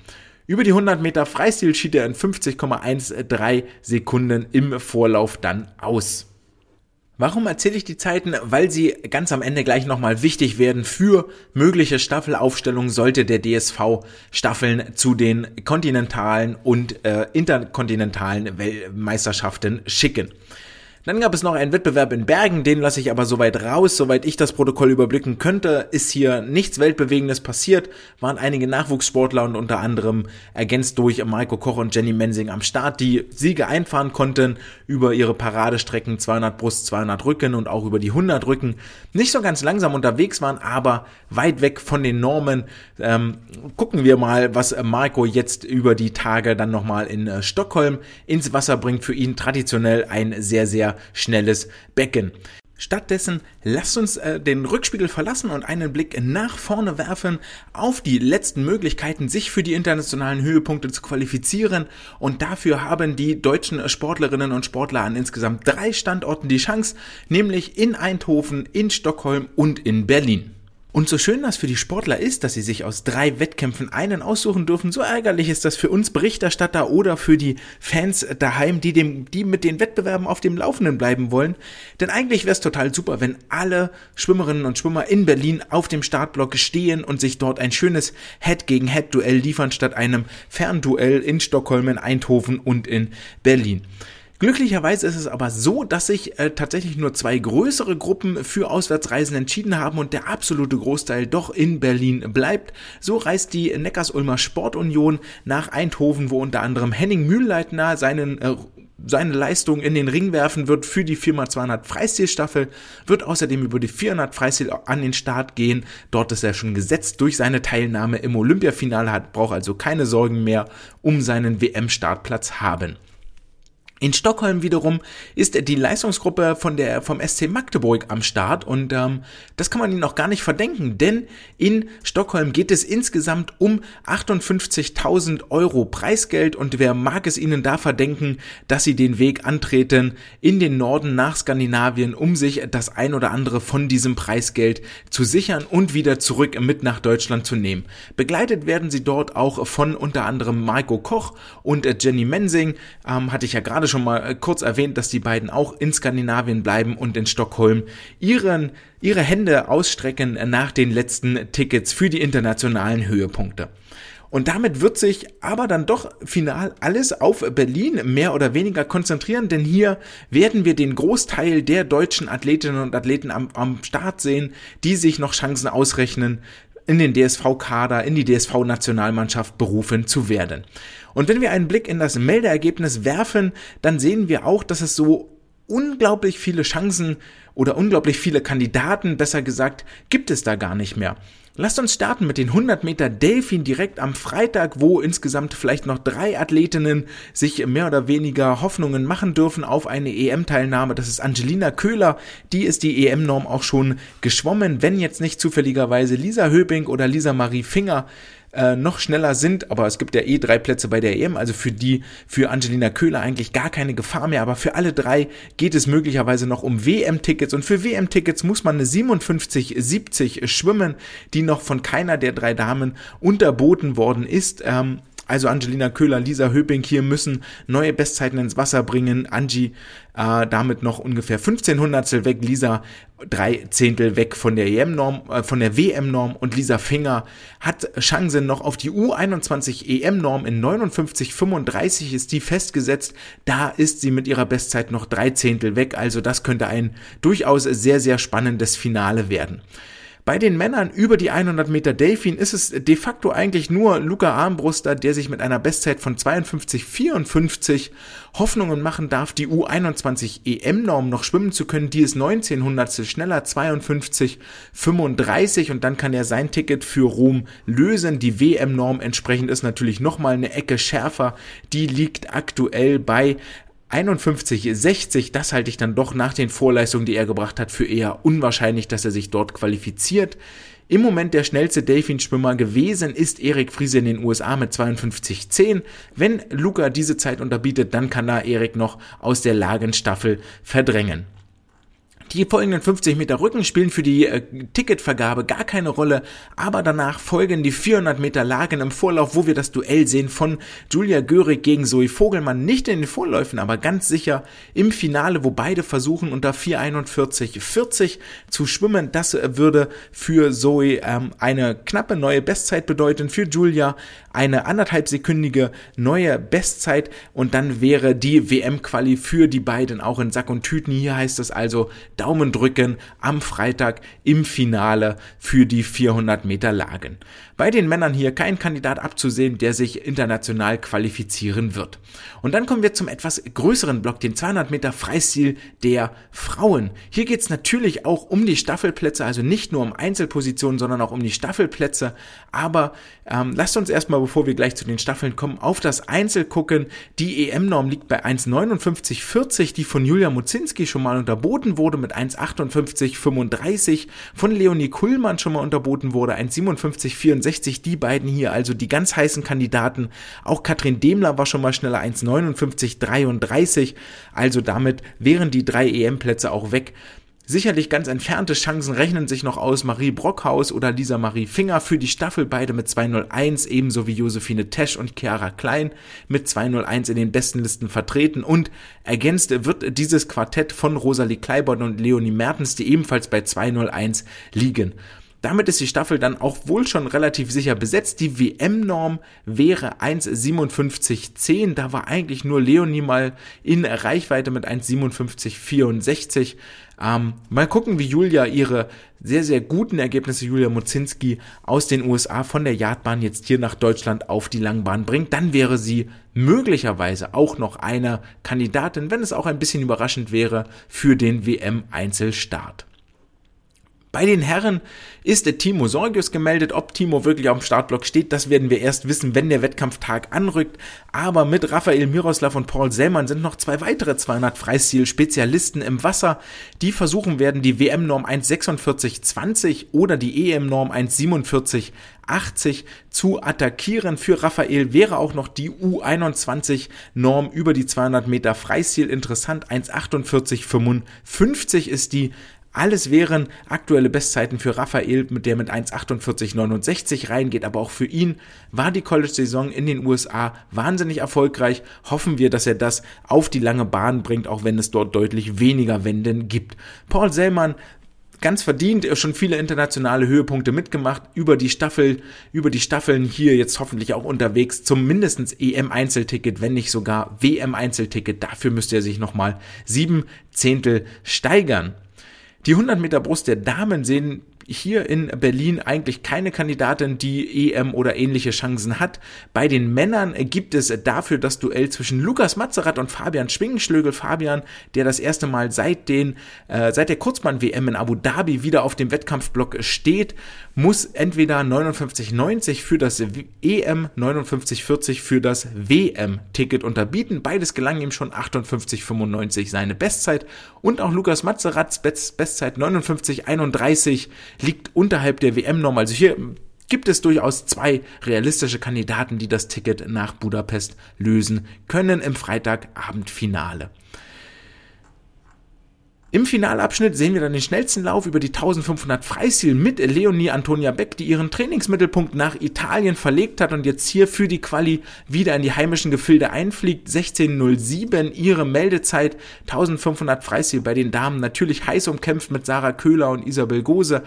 Über die 100 Meter Freistil schied er in 50,13 Sekunden im Vorlauf dann aus. Warum erzähle ich die Zeiten? Weil sie ganz am Ende gleich nochmal wichtig werden für mögliche Staffelaufstellungen, sollte der DSV Staffeln zu den kontinentalen und äh, interkontinentalen Meisterschaften schicken. Dann gab es noch einen Wettbewerb in Bergen, den lasse ich aber soweit raus, soweit ich das Protokoll überblicken könnte, ist hier nichts Weltbewegendes passiert, waren einige Nachwuchssportler und unter anderem ergänzt durch Maiko Koch und Jenny Mensing am Start, die Siege einfahren konnten über ihre Paradestrecken 200 Brust, 200 Rücken und auch über die 100 Rücken. Nicht so ganz langsam unterwegs waren, aber weit weg von den Normen. Ähm, gucken wir mal, was Marco jetzt über die Tage dann nochmal in äh, Stockholm ins Wasser bringt. Für ihn traditionell ein sehr, sehr schnelles Becken. Stattdessen lasst uns äh, den Rückspiegel verlassen und einen Blick nach vorne werfen auf die letzten Möglichkeiten, sich für die internationalen Höhepunkte zu qualifizieren. Und dafür haben die deutschen Sportlerinnen und Sportler an insgesamt drei Standorten die Chance, nämlich in Eindhoven, in Stockholm und in Berlin. Und so schön das für die Sportler ist, dass sie sich aus drei Wettkämpfen einen aussuchen dürfen, so ärgerlich ist das für uns Berichterstatter oder für die Fans daheim, die, dem, die mit den Wettbewerben auf dem Laufenden bleiben wollen. Denn eigentlich wäre es total super, wenn alle Schwimmerinnen und Schwimmer in Berlin auf dem Startblock stehen und sich dort ein schönes Head-gegen-Head-Duell liefern, statt einem Fernduell in Stockholm, in Eindhoven und in Berlin. Glücklicherweise ist es aber so, dass sich äh, tatsächlich nur zwei größere Gruppen für Auswärtsreisen entschieden haben und der absolute Großteil doch in Berlin bleibt. So reist die Neckars-Ulmer Sportunion nach Eindhoven, wo unter anderem Henning Mühlleitner seinen äh, seine Leistung in den Ring werfen wird für die 4x200 Freistilstaffel, wird außerdem über die 400 Freistil an den Start gehen. Dort ist er schon gesetzt durch seine Teilnahme im Olympiafinale, hat, braucht also keine Sorgen mehr um seinen WM-Startplatz haben. In Stockholm wiederum ist die Leistungsgruppe von der, vom SC Magdeburg am Start und ähm, das kann man ihnen auch gar nicht verdenken, denn in Stockholm geht es insgesamt um 58.000 Euro Preisgeld und wer mag es ihnen da verdenken, dass sie den Weg antreten in den Norden nach Skandinavien, um sich das ein oder andere von diesem Preisgeld zu sichern und wieder zurück mit nach Deutschland zu nehmen. Begleitet werden sie dort auch von unter anderem Marco Koch und Jenny Mensing, ähm, hatte ich ja gerade schon mal äh, kurz erwähnt, dass die beiden auch in Skandinavien bleiben und in Stockholm ihren, ihre Hände ausstrecken nach den letzten Tickets für die internationalen Höhepunkte. Und damit wird sich aber dann doch final alles auf Berlin mehr oder weniger konzentrieren, denn hier werden wir den Großteil der deutschen Athletinnen und Athleten am, am Start sehen, die sich noch Chancen ausrechnen, in den DSV-Kader, in die DSV-Nationalmannschaft berufen zu werden. Und wenn wir einen Blick in das Meldeergebnis werfen, dann sehen wir auch, dass es so unglaublich viele Chancen oder unglaublich viele Kandidaten, besser gesagt, gibt es da gar nicht mehr. Lasst uns starten mit den 100 Meter Delfin direkt am Freitag, wo insgesamt vielleicht noch drei Athletinnen sich mehr oder weniger Hoffnungen machen dürfen auf eine EM-Teilnahme. Das ist Angelina Köhler, die ist die EM-Norm auch schon geschwommen, wenn jetzt nicht zufälligerweise Lisa Höbing oder Lisa Marie Finger äh, noch schneller sind, aber es gibt ja eh drei Plätze bei der EM, also für die, für Angelina Köhler eigentlich gar keine Gefahr mehr, aber für alle drei geht es möglicherweise noch um WM-Tickets und für WM-Tickets muss man eine 57-70 schwimmen, die noch von keiner der drei Damen unterboten worden ist. Ähm, also Angelina Köhler, Lisa Höping hier müssen neue Bestzeiten ins Wasser bringen. Angie äh, damit noch ungefähr 15 Hundertstel weg, Lisa drei Zehntel weg von der EM-Norm, äh, von der WM-Norm und Lisa Finger hat Chancen noch auf die U21 EM-Norm in 59,35 ist die festgesetzt. Da ist sie mit ihrer Bestzeit noch drei Zehntel weg, also das könnte ein durchaus sehr, sehr spannendes Finale werden. Bei den Männern über die 100 Meter Delfin ist es de facto eigentlich nur Luca Armbruster, der sich mit einer Bestzeit von 52,54 Hoffnungen machen darf, die U21 EM-Norm noch schwimmen zu können. Die ist 19 Hundertstel schneller, 52,35 und dann kann er sein Ticket für Rom lösen. Die WM-Norm entsprechend ist natürlich nochmal eine Ecke schärfer. Die liegt aktuell bei 51, 60, das halte ich dann doch nach den Vorleistungen, die er gebracht hat, für eher unwahrscheinlich, dass er sich dort qualifiziert. Im Moment der schnellste Delfin-Schwimmer gewesen ist Erik Friese in den USA mit 52,10. Wenn Luca diese Zeit unterbietet, dann kann da Erik noch aus der Lagenstaffel verdrängen. Die folgenden 50 Meter Rücken spielen für die äh, Ticketvergabe gar keine Rolle, aber danach folgen die 400 Meter Lagen im Vorlauf, wo wir das Duell sehen von Julia Görig gegen Zoe Vogelmann. Nicht in den Vorläufen, aber ganz sicher im Finale, wo beide versuchen unter 4,41,40 zu schwimmen. Das würde für Zoe ähm, eine knappe neue Bestzeit bedeuten, für Julia eine anderthalbsekündige neue Bestzeit und dann wäre die WM-Quali für die beiden auch in Sack und Tüten. Hier heißt es also, Daumen drücken am Freitag im Finale für die 400 Meter Lagen. Bei den Männern hier kein Kandidat abzusehen, der sich international qualifizieren wird. Und dann kommen wir zum etwas größeren Block, den 200 Meter Freistil der Frauen. Hier geht es natürlich auch um die Staffelplätze, also nicht nur um Einzelpositionen, sondern auch um die Staffelplätze. Aber ähm, lasst uns erstmal, bevor wir gleich zu den Staffeln kommen, auf das Einzel gucken. Die EM-Norm liegt bei 1,5940, die von Julia Muzinski schon mal unterboten wurde mit mit 1,58,35 von Leonie Kuhlmann schon mal unterboten wurde, 1,57,64. Die beiden hier, also die ganz heißen Kandidaten. Auch Katrin Demler war schon mal schneller, 1,59,33. Also damit wären die drei EM-Plätze auch weg. Sicherlich ganz entfernte Chancen rechnen sich noch aus Marie Brockhaus oder Lisa Marie Finger für die Staffel, beide mit 201, ebenso wie Josephine Tesch und Chiara Klein mit 201 in den besten Listen vertreten und ergänzt wird dieses Quartett von Rosalie Kleiborn und Leonie Mertens, die ebenfalls bei 201 liegen. Damit ist die Staffel dann auch wohl schon relativ sicher besetzt. Die WM-Norm wäre 1,57,10. Da war eigentlich nur Leonie mal in Reichweite mit 1,57,64. Ähm, mal gucken, wie Julia ihre sehr, sehr guten Ergebnisse, Julia Mozinski, aus den USA von der Yardbahn jetzt hier nach Deutschland auf die Langbahn bringt. Dann wäre sie möglicherweise auch noch einer Kandidatin, wenn es auch ein bisschen überraschend wäre, für den WM-Einzelstart. Bei den Herren ist der Timo Sorgius gemeldet. Ob Timo wirklich auf dem Startblock steht, das werden wir erst wissen, wenn der Wettkampftag anrückt. Aber mit Raphael Miroslav und Paul Sellmann sind noch zwei weitere 200 Freistil-Spezialisten im Wasser, die versuchen werden, die WM-Norm 1,46,20 oder die EM-Norm 1,47,80 zu attackieren. Für Raphael wäre auch noch die U21-Norm über die 200 Meter Freistil interessant. 1,48,55 ist die alles wären aktuelle Bestzeiten für Raphael, mit der mit 1,48,69 reingeht, aber auch für ihn war die College-Saison in den USA wahnsinnig erfolgreich. Hoffen wir, dass er das auf die lange Bahn bringt, auch wenn es dort deutlich weniger Wenden gibt. Paul Sellmann ganz verdient schon viele internationale Höhepunkte mitgemacht über die Staffel, über die Staffeln hier jetzt hoffentlich auch unterwegs zum mindestens EM Einzelticket, wenn nicht sogar WM Einzelticket. Dafür müsste er sich nochmal sieben Zehntel steigern. Die 100 Meter Brust der Damen sehen hier in Berlin eigentlich keine Kandidatin, die EM oder ähnliche Chancen hat. Bei den Männern gibt es dafür das Duell zwischen Lukas Mazerat und Fabian Schwingenschlögel. Fabian, der das erste Mal seit den, äh, seit der Kurzbahn-WM in Abu Dhabi wieder auf dem Wettkampfblock steht, muss entweder 59,90 für das EM, 59,40 für das WM-Ticket unterbieten. Beides gelang ihm schon 58,95 seine Bestzeit und auch Lukas Mazerats Bestzeit 59,31 liegt unterhalb der WM-Norm. Also hier gibt es durchaus zwei realistische Kandidaten, die das Ticket nach Budapest lösen können im Freitagabendfinale. Im Finalabschnitt sehen wir dann den schnellsten Lauf über die 1500 Freistil mit Leonie Antonia Beck, die ihren Trainingsmittelpunkt nach Italien verlegt hat und jetzt hier für die Quali wieder in die heimischen Gefilde einfliegt. 16.07 ihre Meldezeit, 1500 Freistil bei den Damen natürlich heiß umkämpft mit Sarah Köhler und Isabel Gose.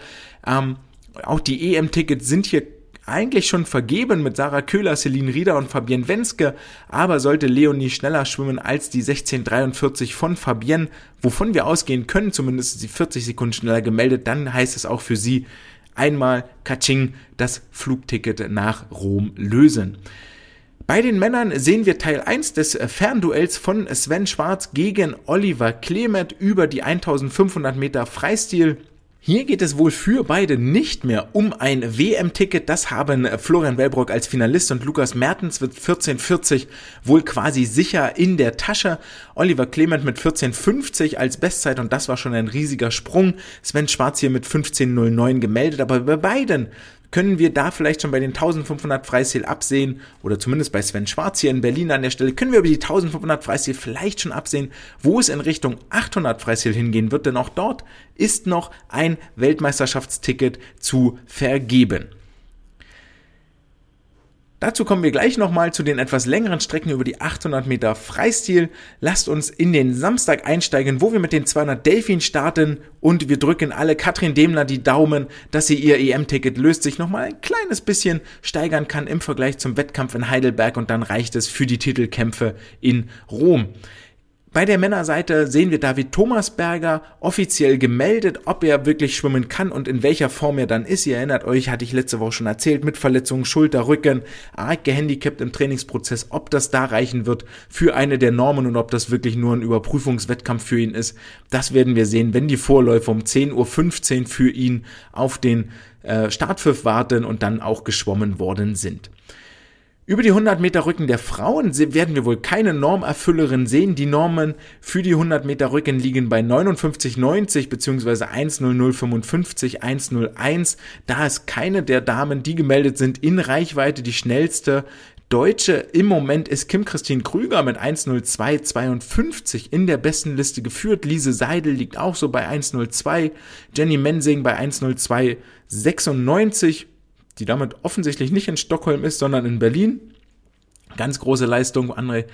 Ähm, auch die EM-Tickets sind hier eigentlich schon vergeben mit Sarah Köhler, Celine Rieder und Fabienne Wenske, aber sollte Leonie schneller schwimmen als die 1643 von Fabienne, wovon wir ausgehen können, zumindest sie 40 Sekunden schneller gemeldet, dann heißt es auch für sie einmal Kaching das Flugticket nach Rom lösen. Bei den Männern sehen wir Teil 1 des Fernduells von Sven Schwarz gegen Oliver Clement über die 1500 Meter Freistil. Hier geht es wohl für beide nicht mehr um ein WM-Ticket. Das haben Florian Wellbrock als Finalist und Lukas Mertens mit 1440 wohl quasi sicher in der Tasche. Oliver Clement mit 1450 als Bestzeit und das war schon ein riesiger Sprung. Sven Schwarz hier mit 1509 gemeldet, aber bei beiden können wir da vielleicht schon bei den 1500 Freistil absehen? Oder zumindest bei Sven Schwarz hier in Berlin an der Stelle, können wir über die 1500 Freistil vielleicht schon absehen, wo es in Richtung 800 Freistil hingehen wird, denn auch dort ist noch ein Weltmeisterschaftsticket zu vergeben. Dazu kommen wir gleich nochmal zu den etwas längeren Strecken über die 800 Meter Freistil. Lasst uns in den Samstag einsteigen, wo wir mit den 200 Delfin starten und wir drücken alle Katrin Demler die Daumen, dass sie ihr EM-Ticket löst, sich nochmal ein kleines bisschen steigern kann im Vergleich zum Wettkampf in Heidelberg und dann reicht es für die Titelkämpfe in Rom. Bei der Männerseite sehen wir David Thomasberger offiziell gemeldet, ob er wirklich schwimmen kann und in welcher Form er dann ist. Ihr erinnert euch, hatte ich letzte Woche schon erzählt, mit Verletzungen, Schulter, Rücken, arg gehandicapt im Trainingsprozess, ob das da reichen wird für eine der Normen und ob das wirklich nur ein Überprüfungswettkampf für ihn ist. Das werden wir sehen, wenn die Vorläufe um 10.15 Uhr für ihn auf den äh, Startpfiff warten und dann auch geschwommen worden sind. Über die 100 Meter Rücken der Frauen werden wir wohl keine Normerfüllerin sehen. Die Normen für die 100 Meter Rücken liegen bei 59,90 bzw. 1,0055, 1,01. Da ist keine der Damen, die gemeldet sind, in Reichweite. Die schnellste Deutsche im Moment ist Kim Christine Krüger mit 1,0252 in der besten Liste geführt. Lise Seidel liegt auch so bei 1,02. Jenny Mensing bei 1,0296 die damit offensichtlich nicht in Stockholm ist, sondern in Berlin. Ganz große Leistung, André.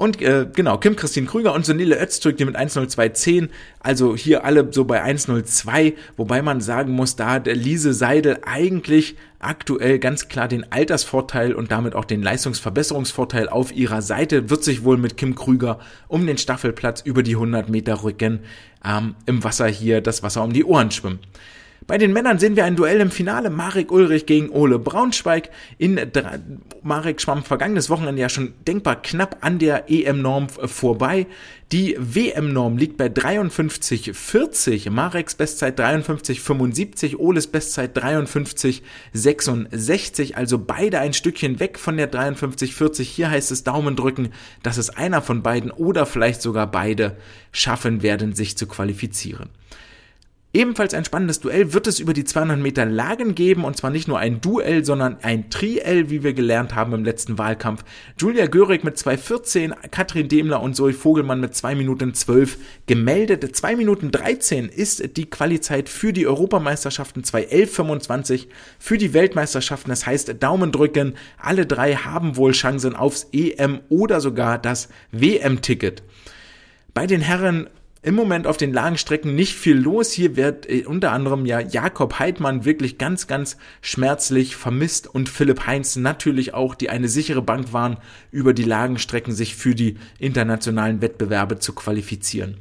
Und äh, genau, Kim Christine Krüger und Sunile Öztürk, die mit 10210, also hier alle so bei 102, wobei man sagen muss, da der Lise Seidel eigentlich aktuell ganz klar den Altersvorteil und damit auch den Leistungsverbesserungsvorteil auf ihrer Seite, wird sich wohl mit Kim Krüger um den Staffelplatz über die 100 Meter Rücken ähm, im Wasser hier das Wasser um die Ohren schwimmen. Bei den Männern sehen wir ein Duell im Finale. Marek Ulrich gegen Ole Braunschweig. In Marek schwamm vergangenes Wochenende ja schon denkbar knapp an der EM-Norm vorbei. Die WM-Norm liegt bei 53,40. Mareks Bestzeit 53,75. Oles Bestzeit 53,66. Also beide ein Stückchen weg von der 53,40. Hier heißt es Daumen drücken, dass es einer von beiden oder vielleicht sogar beide schaffen werden, sich zu qualifizieren. Ebenfalls ein spannendes Duell wird es über die 200 Meter Lagen geben und zwar nicht nur ein Duell, sondern ein Triell, wie wir gelernt haben im letzten Wahlkampf. Julia Görig mit 2,14, Katrin Demler und Zoe Vogelmann mit 2 Minuten 12 gemeldet. 2 Minuten 13 ist die Qualizeit für die Europameisterschaften 2.11.25 für die Weltmeisterschaften. Das heißt, Daumen drücken. Alle drei haben wohl Chancen aufs EM oder sogar das WM-Ticket. Bei den Herren im Moment auf den langen Strecken nicht viel los. Hier wird äh, unter anderem ja Jakob Heidmann wirklich ganz, ganz schmerzlich vermisst und Philipp Heinz natürlich auch, die eine sichere Bank waren, über die langen Strecken sich für die internationalen Wettbewerbe zu qualifizieren.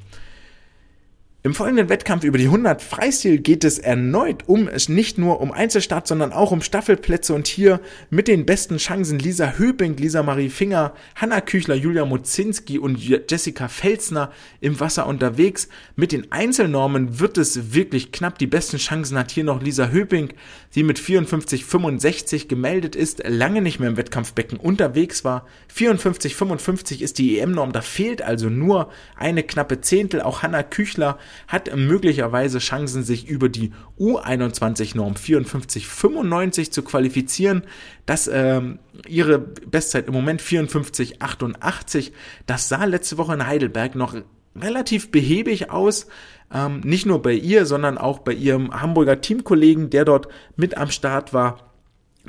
Im folgenden Wettkampf über die 100 Freistil geht es erneut um es nicht nur um Einzelstart, sondern auch um Staffelplätze und hier mit den besten Chancen Lisa Höbing, Lisa Marie Finger, Hanna Küchler, Julia Mozinski und Jessica Felsner im Wasser unterwegs. Mit den Einzelnormen wird es wirklich knapp. Die besten Chancen hat hier noch Lisa Höbing, die mit 54,65 gemeldet ist, lange nicht mehr im Wettkampfbecken unterwegs war. 54,55 ist die EM-Norm, da fehlt also nur eine knappe Zehntel. Auch Hanna Küchler hat möglicherweise Chancen, sich über die U21-Norm 54,95 zu qualifizieren. Das ähm, ihre Bestzeit im Moment 54,88. Das sah letzte Woche in Heidelberg noch relativ behäbig aus. Ähm, nicht nur bei ihr, sondern auch bei ihrem Hamburger Teamkollegen, der dort mit am Start war.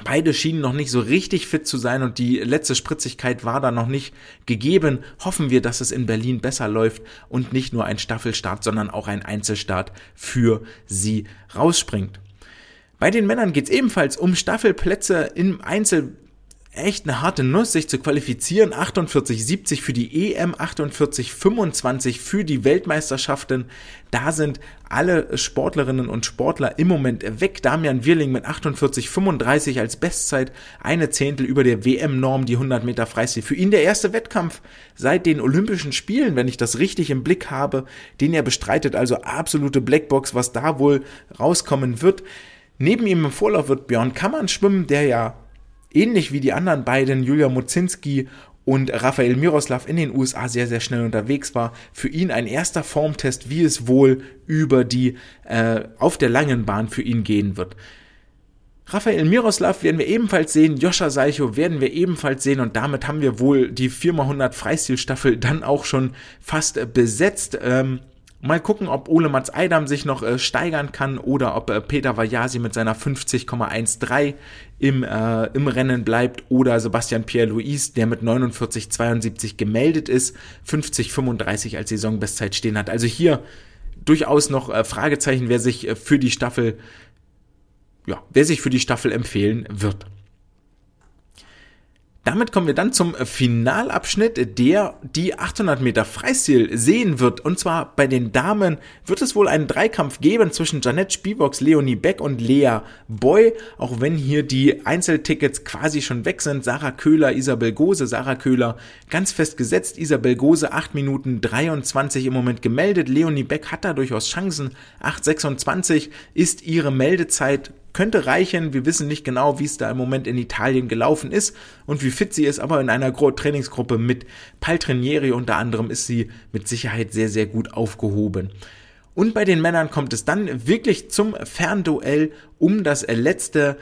Beide schienen noch nicht so richtig fit zu sein und die letzte Spritzigkeit war da noch nicht gegeben. Hoffen wir, dass es in Berlin besser läuft und nicht nur ein Staffelstart, sondern auch ein Einzelstart für sie rausspringt. Bei den Männern geht es ebenfalls um Staffelplätze im Einzel echt eine harte Nuss, sich zu qualifizieren. 48,70 für die EM, 48,25 für die Weltmeisterschaften. Da sind alle Sportlerinnen und Sportler im Moment weg. Damian Wirling mit 48,35 als Bestzeit, eine Zehntel über der WM-Norm, die 100 Meter Freistil. Für ihn der erste Wettkampf seit den Olympischen Spielen, wenn ich das richtig im Blick habe, den er bestreitet. Also absolute Blackbox, was da wohl rauskommen wird. Neben ihm im Vorlauf wird Björn Kammern schwimmen, der ja ähnlich wie die anderen beiden, Julia Mozinski und Rafael Miroslav in den USA sehr, sehr schnell unterwegs war. Für ihn ein erster Formtest, wie es wohl über die, äh, auf der langen Bahn für ihn gehen wird. Rafael Miroslav werden wir ebenfalls sehen, Joscha Seicho werden wir ebenfalls sehen und damit haben wir wohl die 4x100 Freistilstaffel dann auch schon fast besetzt. Ähm, Mal gucken, ob Ole Mats Eidam sich noch äh, steigern kann oder ob äh, Peter Vajasi mit seiner 50,13 im, äh, im Rennen bleibt oder Sebastian Pierre-Louis, der mit 49,72 gemeldet ist, 50,35 als Saisonbestzeit stehen hat. Also hier durchaus noch äh, Fragezeichen, wer sich äh, für die Staffel, ja, wer sich für die Staffel empfehlen wird. Damit kommen wir dann zum Finalabschnitt, der die 800 Meter Freistil sehen wird. Und zwar bei den Damen wird es wohl einen Dreikampf geben zwischen Janette Spiebox, Leonie Beck und Lea Boy. Auch wenn hier die Einzeltickets quasi schon weg sind. Sarah Köhler, Isabel Gose, Sarah Köhler ganz fest gesetzt. Isabel Gose 8 Minuten 23 im Moment gemeldet. Leonie Beck hat da durchaus Chancen. 8,26 ist ihre Meldezeit könnte reichen. Wir wissen nicht genau, wie es da im Moment in Italien gelaufen ist und wie fit sie ist, aber in einer Trainingsgruppe mit Paltrinieri unter anderem ist sie mit Sicherheit sehr, sehr gut aufgehoben. Und bei den Männern kommt es dann wirklich zum Fernduell um das letzte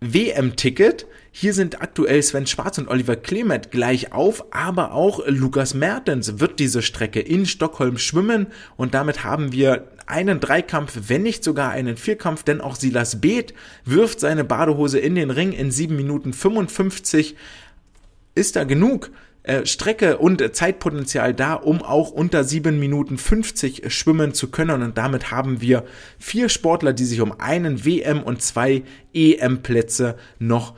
WM-Ticket. Hier sind aktuell Sven Schwarz und Oliver Clement gleich auf, aber auch Lukas Mertens wird diese Strecke in Stockholm schwimmen und damit haben wir einen Dreikampf, wenn nicht sogar einen Vierkampf, denn auch Silas Beeth wirft seine Badehose in den Ring in 7 Minuten 55. Ist da genug? Äh, Strecke und Zeitpotenzial da, um auch unter 7 Minuten 50 schwimmen zu können. Und damit haben wir vier Sportler, die sich um einen WM und zwei EM-Plätze noch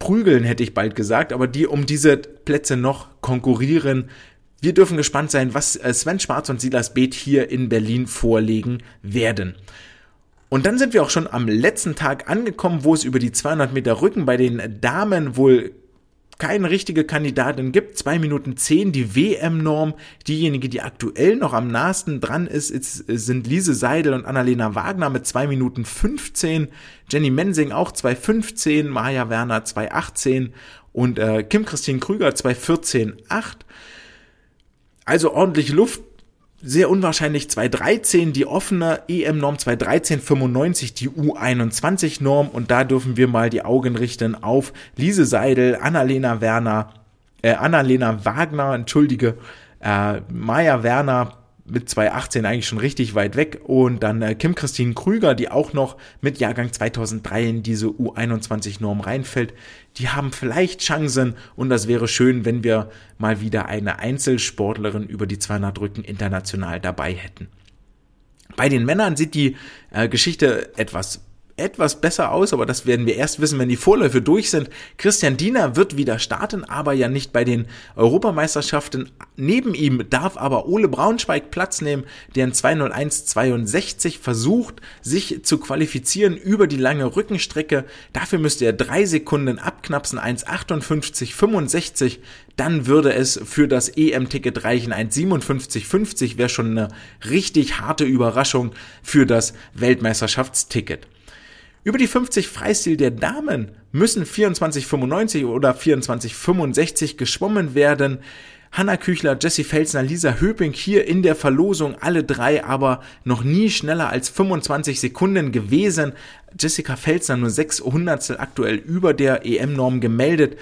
prügeln, hätte ich bald gesagt, aber die um diese Plätze noch konkurrieren. Wir dürfen gespannt sein, was äh, Sven Schwarz und Silas Beeth hier in Berlin vorlegen werden. Und dann sind wir auch schon am letzten Tag angekommen, wo es über die 200 Meter Rücken bei den Damen wohl keine richtige Kandidatin gibt. 2 Minuten 10 die WM-Norm. Diejenige, die aktuell noch am nahesten dran ist, ist sind Lise Seidel und Annalena Wagner mit 2 Minuten 15. Jenny Mensing auch 2,15. Maja Werner 2,18. Und äh, Kim Christine Krüger 2,14,8. Also ordentlich Luft sehr unwahrscheinlich 213 die offene EM-Norm 21395 die U21-Norm und da dürfen wir mal die Augen richten auf Lise Seidel, Annalena Werner, äh, Annalena Wagner, entschuldige, äh, Maya Werner, mit 2018 eigentlich schon richtig weit weg. Und dann äh, Kim Christine Krüger, die auch noch mit Jahrgang 2003 in diese U21-Norm reinfällt. Die haben vielleicht Chancen und das wäre schön, wenn wir mal wieder eine Einzelsportlerin über die 200 Rücken international dabei hätten. Bei den Männern sieht die äh, Geschichte etwas etwas besser aus, aber das werden wir erst wissen, wenn die Vorläufe durch sind. Christian Diener wird wieder starten, aber ja nicht bei den Europameisterschaften. Neben ihm darf aber Ole Braunschweig Platz nehmen, der in 201,62 versucht, sich zu qualifizieren über die lange Rückenstrecke. Dafür müsste er drei Sekunden abknapsen, 1,58,65. Dann würde es für das EM-Ticket reichen. 1,57,50 wäre schon eine richtig harte Überraschung für das Weltmeisterschaftsticket. Über die 50 Freistil der Damen müssen 24,95 oder 24,65 geschwommen werden. Hanna Küchler, Jessie Felsner, Lisa Höping hier in der Verlosung, alle drei aber noch nie schneller als 25 Sekunden gewesen. Jessica Felsner nur 6 Hundertstel aktuell über der EM-Norm gemeldet.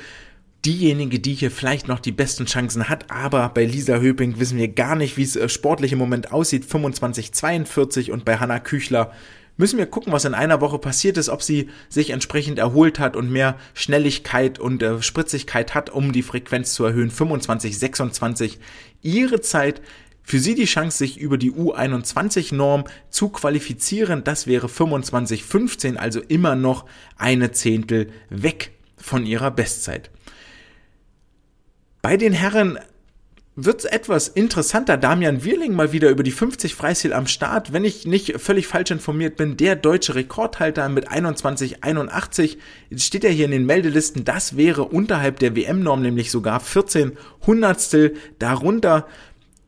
Diejenige, die hier vielleicht noch die besten Chancen hat, aber bei Lisa Höping wissen wir gar nicht, wie es äh, sportlich im Moment aussieht. 25,42 und bei Hanna Küchler müssen wir gucken, was in einer Woche passiert ist, ob sie sich entsprechend erholt hat und mehr Schnelligkeit und äh, Spritzigkeit hat, um die Frequenz zu erhöhen. 25, 26. Ihre Zeit für sie die Chance, sich über die U21-Norm zu qualifizieren, das wäre 25, 15, also immer noch eine Zehntel weg von ihrer Bestzeit. Bei den Herren wird's etwas interessanter. Damian Wirling mal wieder über die 50 Freistil am Start. Wenn ich nicht völlig falsch informiert bin, der deutsche Rekordhalter mit 21,81 steht er hier in den Meldelisten. Das wäre unterhalb der WM-Norm, nämlich sogar 14 Hundertstel darunter.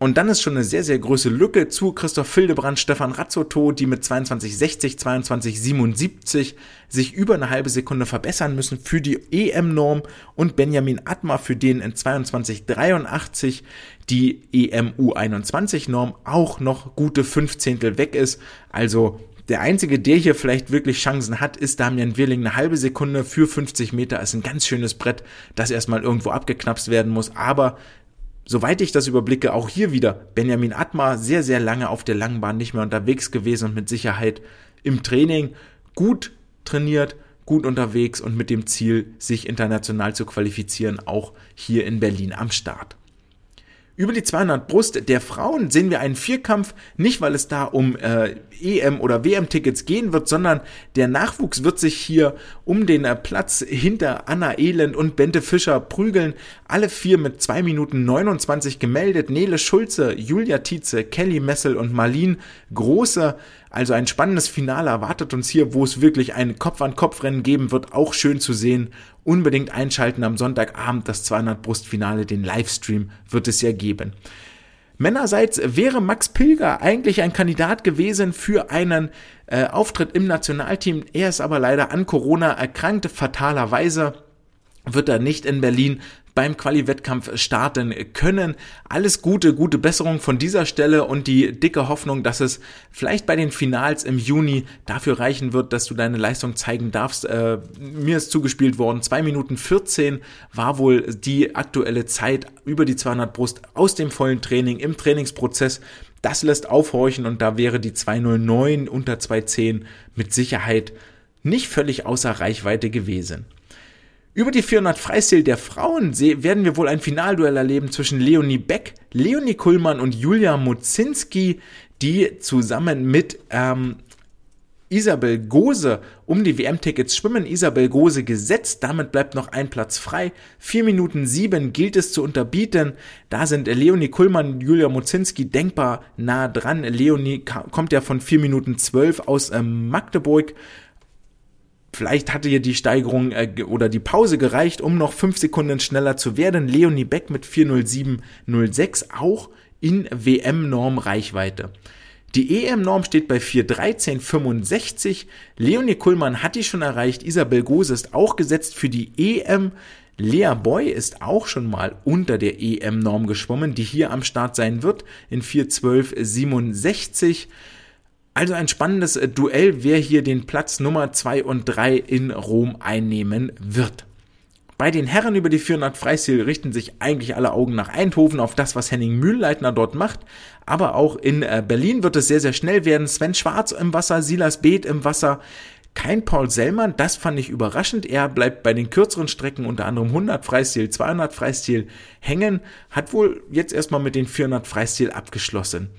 Und dann ist schon eine sehr, sehr große Lücke zu Christoph Fildebrand, Stefan Razzoto, die mit 22,60, 22,77 sich über eine halbe Sekunde verbessern müssen für die EM-Norm und Benjamin Atma, für den in 22,83 die EMU21-Norm auch noch gute Fünfzehntel weg ist. Also der einzige, der hier vielleicht wirklich Chancen hat, ist Damian Wirling. Eine halbe Sekunde für 50 Meter ist ein ganz schönes Brett, das erstmal irgendwo abgeknapst werden muss. Aber Soweit ich das überblicke, auch hier wieder Benjamin Atma sehr, sehr lange auf der langen Bahn nicht mehr unterwegs gewesen und mit Sicherheit im Training gut trainiert, gut unterwegs und mit dem Ziel, sich international zu qualifizieren, auch hier in Berlin am Start. Über die 200 Brust der Frauen sehen wir einen Vierkampf, nicht weil es da um äh, EM- oder WM-Tickets gehen wird, sondern der Nachwuchs wird sich hier um den äh, Platz hinter Anna Elend und Bente Fischer prügeln. Alle vier mit 2 Minuten 29 gemeldet. Nele Schulze, Julia Tietze, Kelly Messel und Marlene Große also ein spannendes Finale erwartet uns hier, wo es wirklich ein Kopf-an-Kopf-Rennen geben wird, auch schön zu sehen. Unbedingt einschalten am Sonntagabend das 200 Brust Finale, den Livestream wird es ja geben. Männerseits wäre Max Pilger eigentlich ein Kandidat gewesen für einen äh, Auftritt im Nationalteam. Er ist aber leider an Corona erkrankt, fatalerweise wird er nicht in Berlin beim Quali-Wettkampf starten können. Alles Gute, gute Besserung von dieser Stelle und die dicke Hoffnung, dass es vielleicht bei den Finals im Juni dafür reichen wird, dass du deine Leistung zeigen darfst. Äh, mir ist zugespielt worden, 2 Minuten 14 war wohl die aktuelle Zeit über die 200 Brust aus dem vollen Training im Trainingsprozess. Das lässt aufhorchen und da wäre die 209 unter 210 mit Sicherheit nicht völlig außer Reichweite gewesen. Über die 400 Freistil der Frauen werden wir wohl ein Finalduell erleben zwischen Leonie Beck, Leonie Kuhlmann und Julia Muzinski, die zusammen mit ähm, Isabel Gose um die WM-Tickets schwimmen. Isabel Gose gesetzt, damit bleibt noch ein Platz frei. 4 Minuten 7 gilt es zu unterbieten. Da sind Leonie Kuhlmann und Julia Muzinski denkbar nah dran. Leonie kommt ja von 4 Minuten 12 aus ähm, Magdeburg Vielleicht hatte ihr die Steigerung äh, oder die Pause gereicht, um noch fünf Sekunden schneller zu werden. Leonie Beck mit 4.07.06 auch in WM-Norm Reichweite. Die EM-Norm steht bei 4.13.65. Leonie Kuhlmann hat die schon erreicht. Isabel Gose ist auch gesetzt für die EM. Lea Boy ist auch schon mal unter der EM-Norm geschwommen, die hier am Start sein wird in 4.12.67. Also ein spannendes äh, Duell, wer hier den Platz Nummer 2 und 3 in Rom einnehmen wird. Bei den Herren über die 400 Freistil richten sich eigentlich alle Augen nach Eindhoven auf das, was Henning Mühlleitner dort macht. Aber auch in äh, Berlin wird es sehr, sehr schnell werden. Sven Schwarz im Wasser, Silas Beeth im Wasser. Kein Paul Sellmann, das fand ich überraschend. Er bleibt bei den kürzeren Strecken unter anderem 100 Freistil, 200 Freistil hängen, hat wohl jetzt erstmal mit den 400 Freistil abgeschlossen.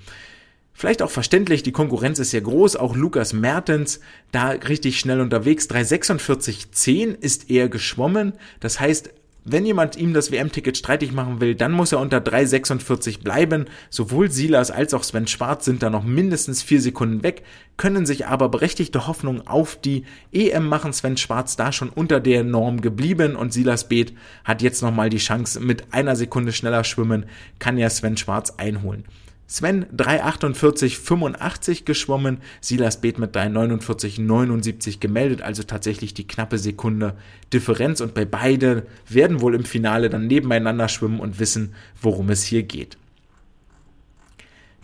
Vielleicht auch verständlich, die Konkurrenz ist sehr groß, auch Lukas Mertens da richtig schnell unterwegs. 346,10 ist er geschwommen. Das heißt, wenn jemand ihm das WM-Ticket streitig machen will, dann muss er unter 3,46 bleiben. Sowohl Silas als auch Sven Schwarz sind da noch mindestens vier Sekunden weg, können sich aber berechtigte Hoffnung auf die EM machen. Sven Schwarz da schon unter der Norm geblieben und Silas Beeth hat jetzt nochmal die Chance, mit einer Sekunde schneller schwimmen, kann ja Sven Schwarz einholen. Sven 3,48,85 geschwommen, Silas Beeth mit 3,49,79 gemeldet, also tatsächlich die knappe Sekunde Differenz und bei beide werden wohl im Finale dann nebeneinander schwimmen und wissen, worum es hier geht.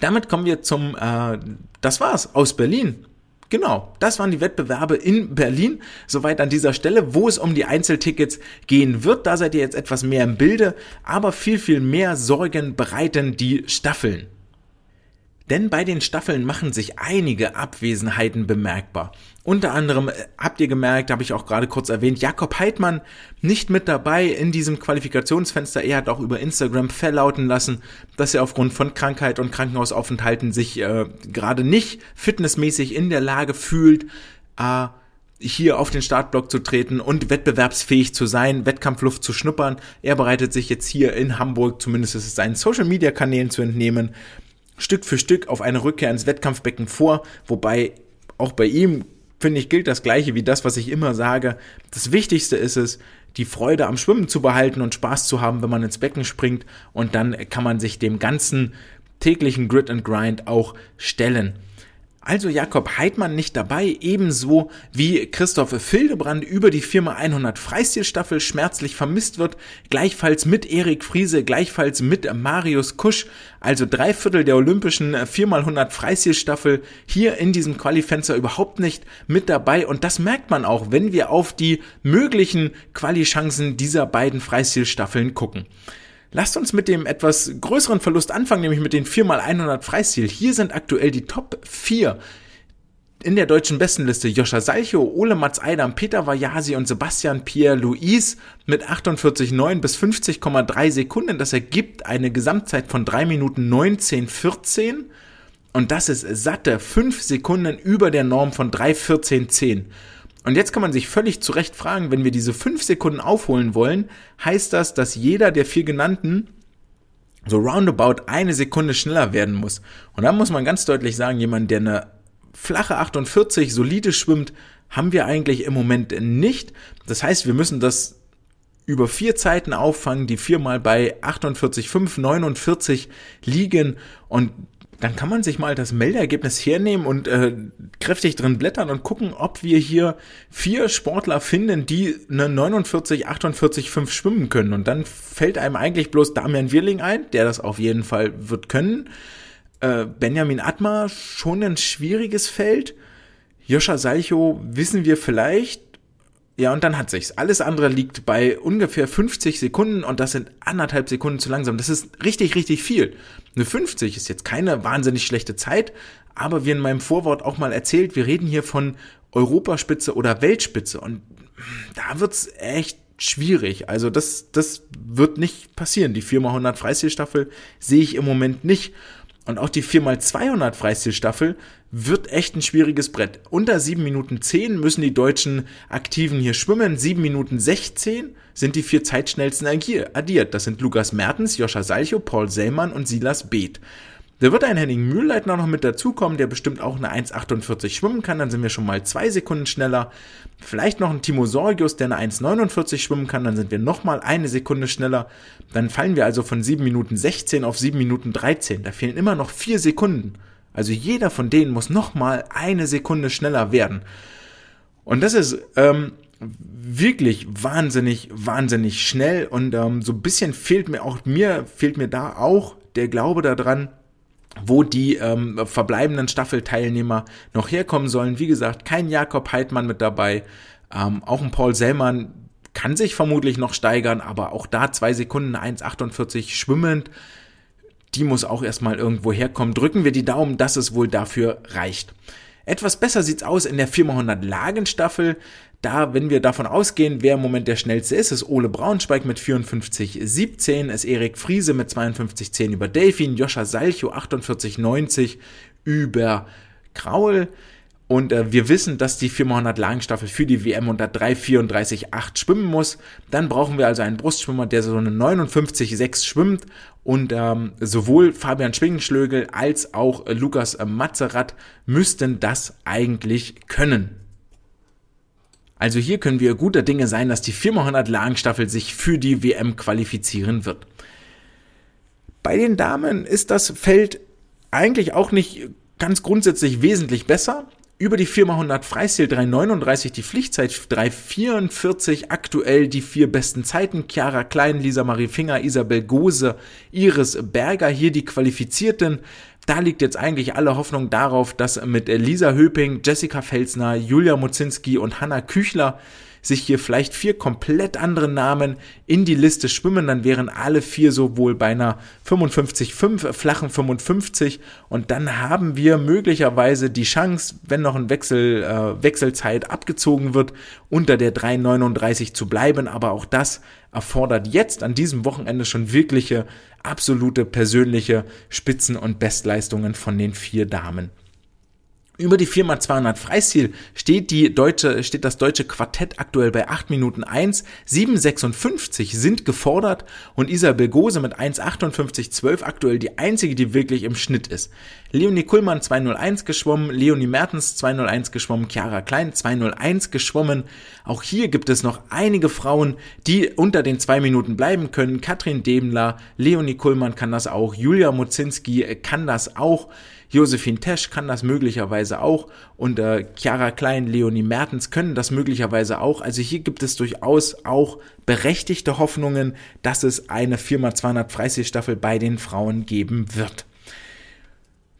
Damit kommen wir zum, äh, das war's, aus Berlin. Genau, das waren die Wettbewerbe in Berlin. Soweit an dieser Stelle, wo es um die Einzeltickets gehen wird. Da seid ihr jetzt etwas mehr im Bilde, aber viel, viel mehr Sorgen bereiten die Staffeln. Denn bei den Staffeln machen sich einige Abwesenheiten bemerkbar. Unter anderem äh, habt ihr gemerkt, habe ich auch gerade kurz erwähnt, Jakob Heidmann nicht mit dabei in diesem Qualifikationsfenster. Er hat auch über Instagram verlauten lassen, dass er aufgrund von Krankheit und Krankenhausaufenthalten sich äh, gerade nicht fitnessmäßig in der Lage fühlt, äh, hier auf den Startblock zu treten und wettbewerbsfähig zu sein, Wettkampfluft zu schnuppern. Er bereitet sich jetzt hier in Hamburg, zumindest ist es seinen Social Media Kanälen zu entnehmen, Stück für Stück auf eine Rückkehr ins Wettkampfbecken vor, wobei auch bei ihm, finde ich, gilt das Gleiche wie das, was ich immer sage. Das Wichtigste ist es, die Freude am Schwimmen zu behalten und Spaß zu haben, wenn man ins Becken springt und dann kann man sich dem ganzen täglichen Grit and Grind auch stellen. Also Jakob Heidmann nicht dabei, ebenso wie Christoph Fildebrand über die Firma 100 Freistilstaffel schmerzlich vermisst wird, gleichfalls mit Erik Friese, gleichfalls mit Marius Kusch, also drei Viertel der olympischen 4x100 Freistilstaffel hier in diesem Qualifenster überhaupt nicht mit dabei und das merkt man auch, wenn wir auf die möglichen Quali-Chancen dieser beiden Freistilstaffeln gucken. Lasst uns mit dem etwas größeren Verlust anfangen, nämlich mit den 4x100 Freistil. Hier sind aktuell die Top 4 in der deutschen Bestenliste Joscha Salcho, Ole Mats Eidam, Peter Vajasi und Sebastian Pierre Louis mit 48,9 bis 50,3 Sekunden. Das ergibt eine Gesamtzeit von 3 Minuten 19,14 und das ist satte 5 Sekunden über der Norm von 3,14,10. Und jetzt kann man sich völlig zu Recht fragen, wenn wir diese fünf Sekunden aufholen wollen, heißt das, dass jeder der vier genannten so roundabout eine Sekunde schneller werden muss. Und da muss man ganz deutlich sagen, jemand, der eine flache 48 solide schwimmt, haben wir eigentlich im Moment nicht. Das heißt, wir müssen das über vier Zeiten auffangen, die viermal bei 48,5, 49 liegen und dann kann man sich mal das Meldeergebnis hernehmen und äh, kräftig drin blättern und gucken, ob wir hier vier Sportler finden, die eine 49, 48, 5 schwimmen können. Und dann fällt einem eigentlich bloß Damian Wirling ein, der das auf jeden Fall wird können. Äh, Benjamin Atma, schon ein schwieriges Feld. Joscha Salcho wissen wir vielleicht, ja, und dann hat sich's. Alles andere liegt bei ungefähr 50 Sekunden und das sind anderthalb Sekunden zu langsam. Das ist richtig, richtig viel. Eine 50 ist jetzt keine wahnsinnig schlechte Zeit, aber wie in meinem Vorwort auch mal erzählt, wir reden hier von Europaspitze oder Weltspitze und da wird's echt schwierig. Also das, das wird nicht passieren. Die 4x100 Freistilstaffel sehe ich im Moment nicht. Und auch die 4x200 Freistilstaffel wird echt ein schwieriges Brett. Unter 7 Minuten 10 müssen die deutschen Aktiven hier schwimmen. 7 Minuten 16 sind die vier zeitschnellsten addiert. Das sind Lukas Mertens, Joscha Salcho, Paul Sellmann und Silas Beeth. Da wird ein Henning Mühlleitner noch mit dazukommen, der bestimmt auch eine 1,48 schwimmen kann, dann sind wir schon mal zwei Sekunden schneller. Vielleicht noch ein Timo Sorgius, der eine 1,49 schwimmen kann, dann sind wir noch mal eine Sekunde schneller. Dann fallen wir also von 7 Minuten 16 auf 7 Minuten 13. Da fehlen immer noch vier Sekunden. Also jeder von denen muss noch mal eine Sekunde schneller werden. Und das ist ähm, wirklich wahnsinnig, wahnsinnig schnell und ähm, so ein bisschen fehlt mir auch mir fehlt mir da auch der Glaube daran, wo die ähm, verbleibenden Staffelteilnehmer noch herkommen sollen. Wie gesagt, kein Jakob Heidmann mit dabei, ähm, auch ein Paul Sellmann kann sich vermutlich noch steigern, aber auch da zwei Sekunden 1,48 schwimmend, die muss auch erstmal irgendwo herkommen. Drücken wir die Daumen, dass es wohl dafür reicht. Etwas besser sieht's aus in der 4x100 Lagenstaffel. Da, wenn wir davon ausgehen, wer im Moment der schnellste ist, ist Ole Braunschweig mit 54,17, ist Erik Friese mit 52,10 über Delfin, Joscha Salcho 48,90 über Kraul. Und äh, wir wissen, dass die 400 Lagenstaffel für die WM unter 3,34,8 schwimmen muss. Dann brauchen wir also einen Brustschwimmer, der so eine 59,6 schwimmt. Und ähm, sowohl Fabian Schwingenschlögel als auch äh, Lukas äh, Mazerat müssten das eigentlich können. Also hier können wir guter Dinge sein, dass die 400 Lagenstaffel sich für die WM qualifizieren wird. Bei den Damen ist das Feld eigentlich auch nicht ganz grundsätzlich wesentlich besser. Über die 4x100 Freistil 3,39, die Pflichtzeit 3,44, aktuell die vier besten Zeiten. Chiara Klein, Lisa Marie Finger, Isabel Gose, Iris Berger, hier die Qualifizierten. Da liegt jetzt eigentlich alle Hoffnung darauf, dass mit Lisa Höping, Jessica Felsner, Julia Mozinski und Hanna Küchler sich hier vielleicht vier komplett andere Namen in die Liste schwimmen, dann wären alle vier sowohl bei einer 55,5, flachen 55 und dann haben wir möglicherweise die Chance, wenn noch ein Wechsel, äh, Wechselzeit abgezogen wird, unter der 3,39 zu bleiben, aber auch das erfordert jetzt an diesem Wochenende schon wirkliche, absolute persönliche Spitzen- und Bestleistungen von den vier Damen. Über die 4x200 Freistil steht die deutsche, steht das deutsche Quartett aktuell bei 8 Minuten 1. 7,56 sind gefordert und Isabel Gose mit 1,58,12 aktuell die einzige, die wirklich im Schnitt ist. Leonie Kuhlmann 2,01 geschwommen, Leonie Mertens 2,01 geschwommen, Chiara Klein 2,01 geschwommen. Auch hier gibt es noch einige Frauen, die unter den zwei Minuten bleiben können. Katrin Demler, Leonie Kuhlmann kann das auch, Julia Mozinski kann das auch. Josephine Tesch kann das möglicherweise auch und äh, Chiara Klein, Leonie Mertens können das möglicherweise auch. Also hier gibt es durchaus auch berechtigte Hoffnungen, dass es eine Firma 200 Freistilstaffel bei den Frauen geben wird.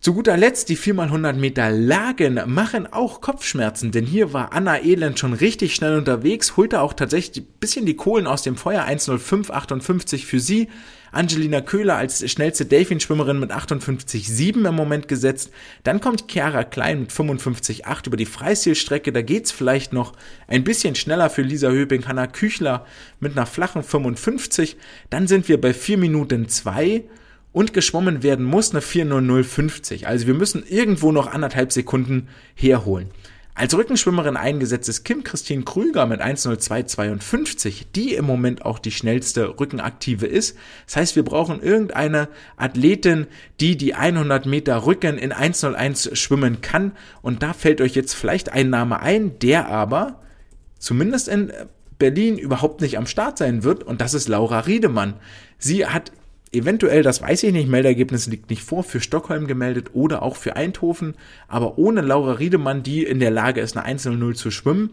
Zu guter Letzt, die 4x100 Meter Lagen machen auch Kopfschmerzen, denn hier war Anna Elend schon richtig schnell unterwegs, holte auch tatsächlich ein bisschen die Kohlen aus dem Feuer, 1.05.58 für sie. Angelina Köhler als schnellste Delfinschwimmerin mit 58,7 im Moment gesetzt. Dann kommt Chiara Klein mit 55,8 über die Freistilstrecke. Da geht's vielleicht noch ein bisschen schneller für Lisa Höping, Hanna Küchler mit einer flachen 55. Dann sind wir bei 4 Minuten 2 und geschwommen werden muss eine 4.0050. Also wir müssen irgendwo noch anderthalb Sekunden herholen. Als Rückenschwimmerin eingesetzt ist Kim Christine Krüger mit 1.02.52, die im Moment auch die schnellste Rückenaktive ist. Das heißt, wir brauchen irgendeine Athletin, die die 100 Meter Rücken in 1.01 schwimmen kann. Und da fällt euch jetzt vielleicht ein Name ein, der aber zumindest in Berlin überhaupt nicht am Start sein wird und das ist Laura Riedemann. Sie hat eventuell, das weiß ich nicht, Meldergebnis liegt nicht vor, für Stockholm gemeldet oder auch für Eindhoven, aber ohne Laura Riedemann, die in der Lage ist, eine 1-0 zu schwimmen,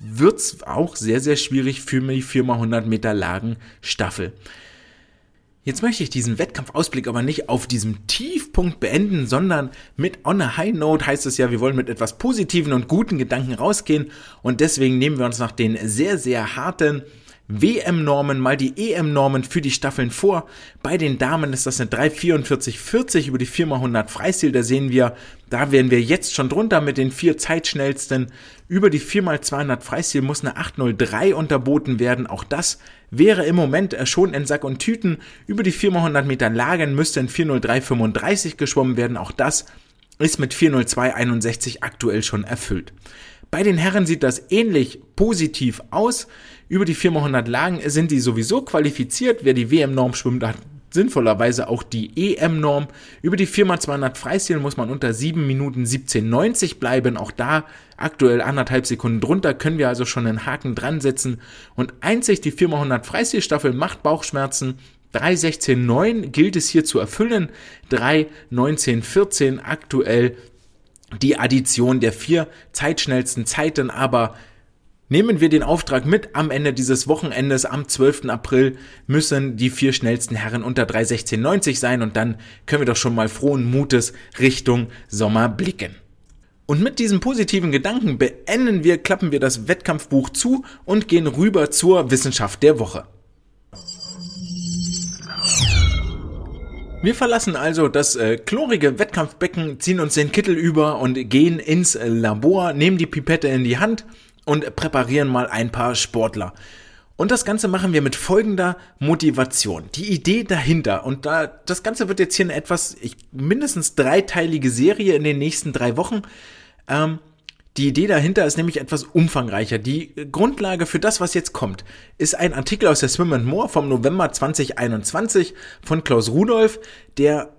wird's auch sehr, sehr schwierig für die 4x100 Meter Lagen Staffel. Jetzt möchte ich diesen Wettkampfausblick aber nicht auf diesem Tiefpunkt beenden, sondern mit on a high note heißt es ja, wir wollen mit etwas positiven und guten Gedanken rausgehen und deswegen nehmen wir uns nach den sehr, sehr harten WM-Normen mal die EM-Normen für die Staffeln vor. Bei den Damen ist das eine 3,44,40 über die 4x100 Freistil. Da sehen wir, da wären wir jetzt schon drunter mit den vier Zeitschnellsten. Über die 4x200 Freistil muss eine 8,03 unterboten werden. Auch das wäre im Moment schon in Sack und Tüten. Über die 4x100 Meter Lagen müsste ein 4,03,35 geschwommen werden. Auch das ist mit 4,02,61 aktuell schon erfüllt. Bei den Herren sieht das ähnlich positiv aus. Über die 4x100 Lagen sind die sowieso qualifiziert. Wer die WM-Norm schwimmt, hat sinnvollerweise auch die EM-Norm. Über die 4x200 Freistil muss man unter 7 Minuten 17,90 bleiben. Auch da aktuell anderthalb Sekunden drunter können wir also schon einen Haken dran setzen. Und einzig die 4x100 Freistilstaffel macht Bauchschmerzen. 3.16.9 gilt es hier zu erfüllen. 3.19.14 aktuell die Addition der vier zeitschnellsten Zeiten, aber nehmen wir den Auftrag mit, am Ende dieses Wochenendes, am 12. April, müssen die vier schnellsten Herren unter 3.16.90 sein und dann können wir doch schon mal frohen Mutes Richtung Sommer blicken. Und mit diesem positiven Gedanken beenden wir, klappen wir das Wettkampfbuch zu und gehen rüber zur Wissenschaft der Woche. Wir verlassen also das äh, chlorige Wettkampfbecken, ziehen uns den Kittel über und gehen ins Labor, nehmen die Pipette in die Hand und präparieren mal ein paar Sportler. Und das Ganze machen wir mit folgender Motivation. Die Idee dahinter, und da, das Ganze wird jetzt hier eine etwas, ich, mindestens dreiteilige Serie in den nächsten drei Wochen. Ähm, die Idee dahinter ist nämlich etwas umfangreicher. Die Grundlage für das, was jetzt kommt, ist ein Artikel aus der Swim and More vom November 2021 von Klaus Rudolph, der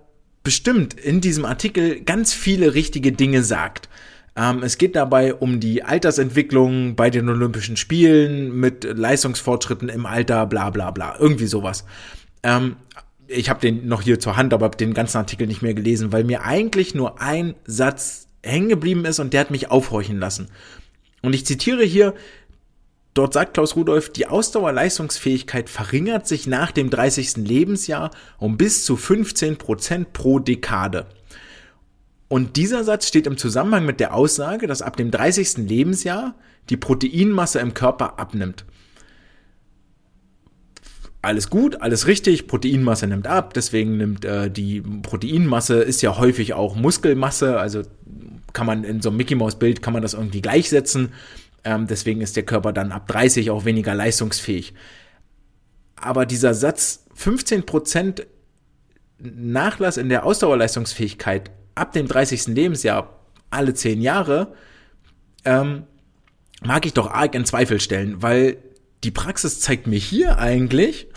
bestimmt in diesem Artikel ganz viele richtige Dinge sagt. Ähm, es geht dabei um die Altersentwicklung bei den Olympischen Spielen mit Leistungsfortschritten im Alter, bla bla bla, irgendwie sowas. Ähm, ich habe den noch hier zur Hand, aber habe den ganzen Artikel nicht mehr gelesen, weil mir eigentlich nur ein Satz hängen geblieben ist und der hat mich aufhorchen lassen. Und ich zitiere hier, dort sagt Klaus Rudolph, die Ausdauerleistungsfähigkeit verringert sich nach dem 30. Lebensjahr um bis zu 15 Prozent pro Dekade. Und dieser Satz steht im Zusammenhang mit der Aussage, dass ab dem 30. Lebensjahr die Proteinmasse im Körper abnimmt alles gut, alles richtig, Proteinmasse nimmt ab, deswegen nimmt äh, die Proteinmasse ist ja häufig auch Muskelmasse, also kann man in so einem Mickey Mouse Bild kann man das irgendwie gleichsetzen. Ähm, deswegen ist der Körper dann ab 30 auch weniger leistungsfähig. Aber dieser Satz 15% Nachlass in der Ausdauerleistungsfähigkeit ab dem 30. Lebensjahr alle 10 Jahre, ähm, mag ich doch arg in Zweifel stellen, weil die Praxis zeigt mir hier eigentlich,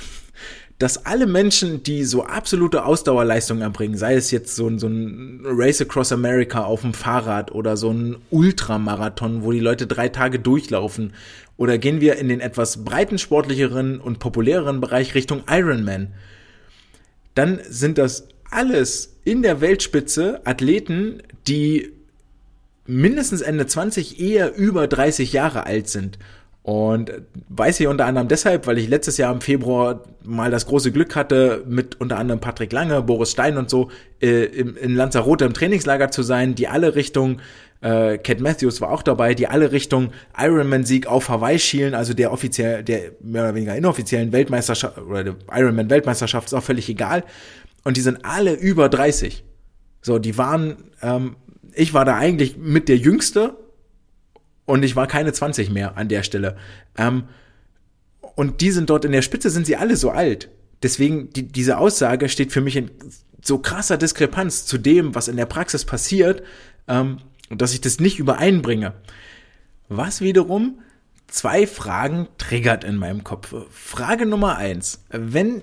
dass alle Menschen, die so absolute Ausdauerleistung erbringen, sei es jetzt so, so ein Race Across America auf dem Fahrrad oder so ein Ultramarathon, wo die Leute drei Tage durchlaufen, oder gehen wir in den etwas breitensportlicheren und populäreren Bereich Richtung Ironman, dann sind das alles in der Weltspitze Athleten, die mindestens Ende 20 eher über 30 Jahre alt sind. Und weiß ich unter anderem deshalb, weil ich letztes Jahr im Februar mal das große Glück hatte, mit unter anderem Patrick Lange, Boris Stein und so äh, im, in Lanzarote im Trainingslager zu sein, die alle Richtung, äh, Cat Matthews war auch dabei, die alle Richtung Ironman-Sieg auf Hawaii schielen, also der offiziell, der mehr oder weniger inoffiziellen Weltmeisterschaft oder der Ironman-Weltmeisterschaft ist auch völlig egal. Und die sind alle über 30. So, die waren, ähm, ich war da eigentlich mit der Jüngste und ich war keine 20 mehr an der Stelle. Ähm, und die sind dort in der Spitze, sind sie alle so alt. Deswegen, die, diese Aussage steht für mich in so krasser Diskrepanz zu dem, was in der Praxis passiert, ähm, dass ich das nicht übereinbringe. Was wiederum zwei Fragen triggert in meinem Kopf. Frage Nummer eins. Wenn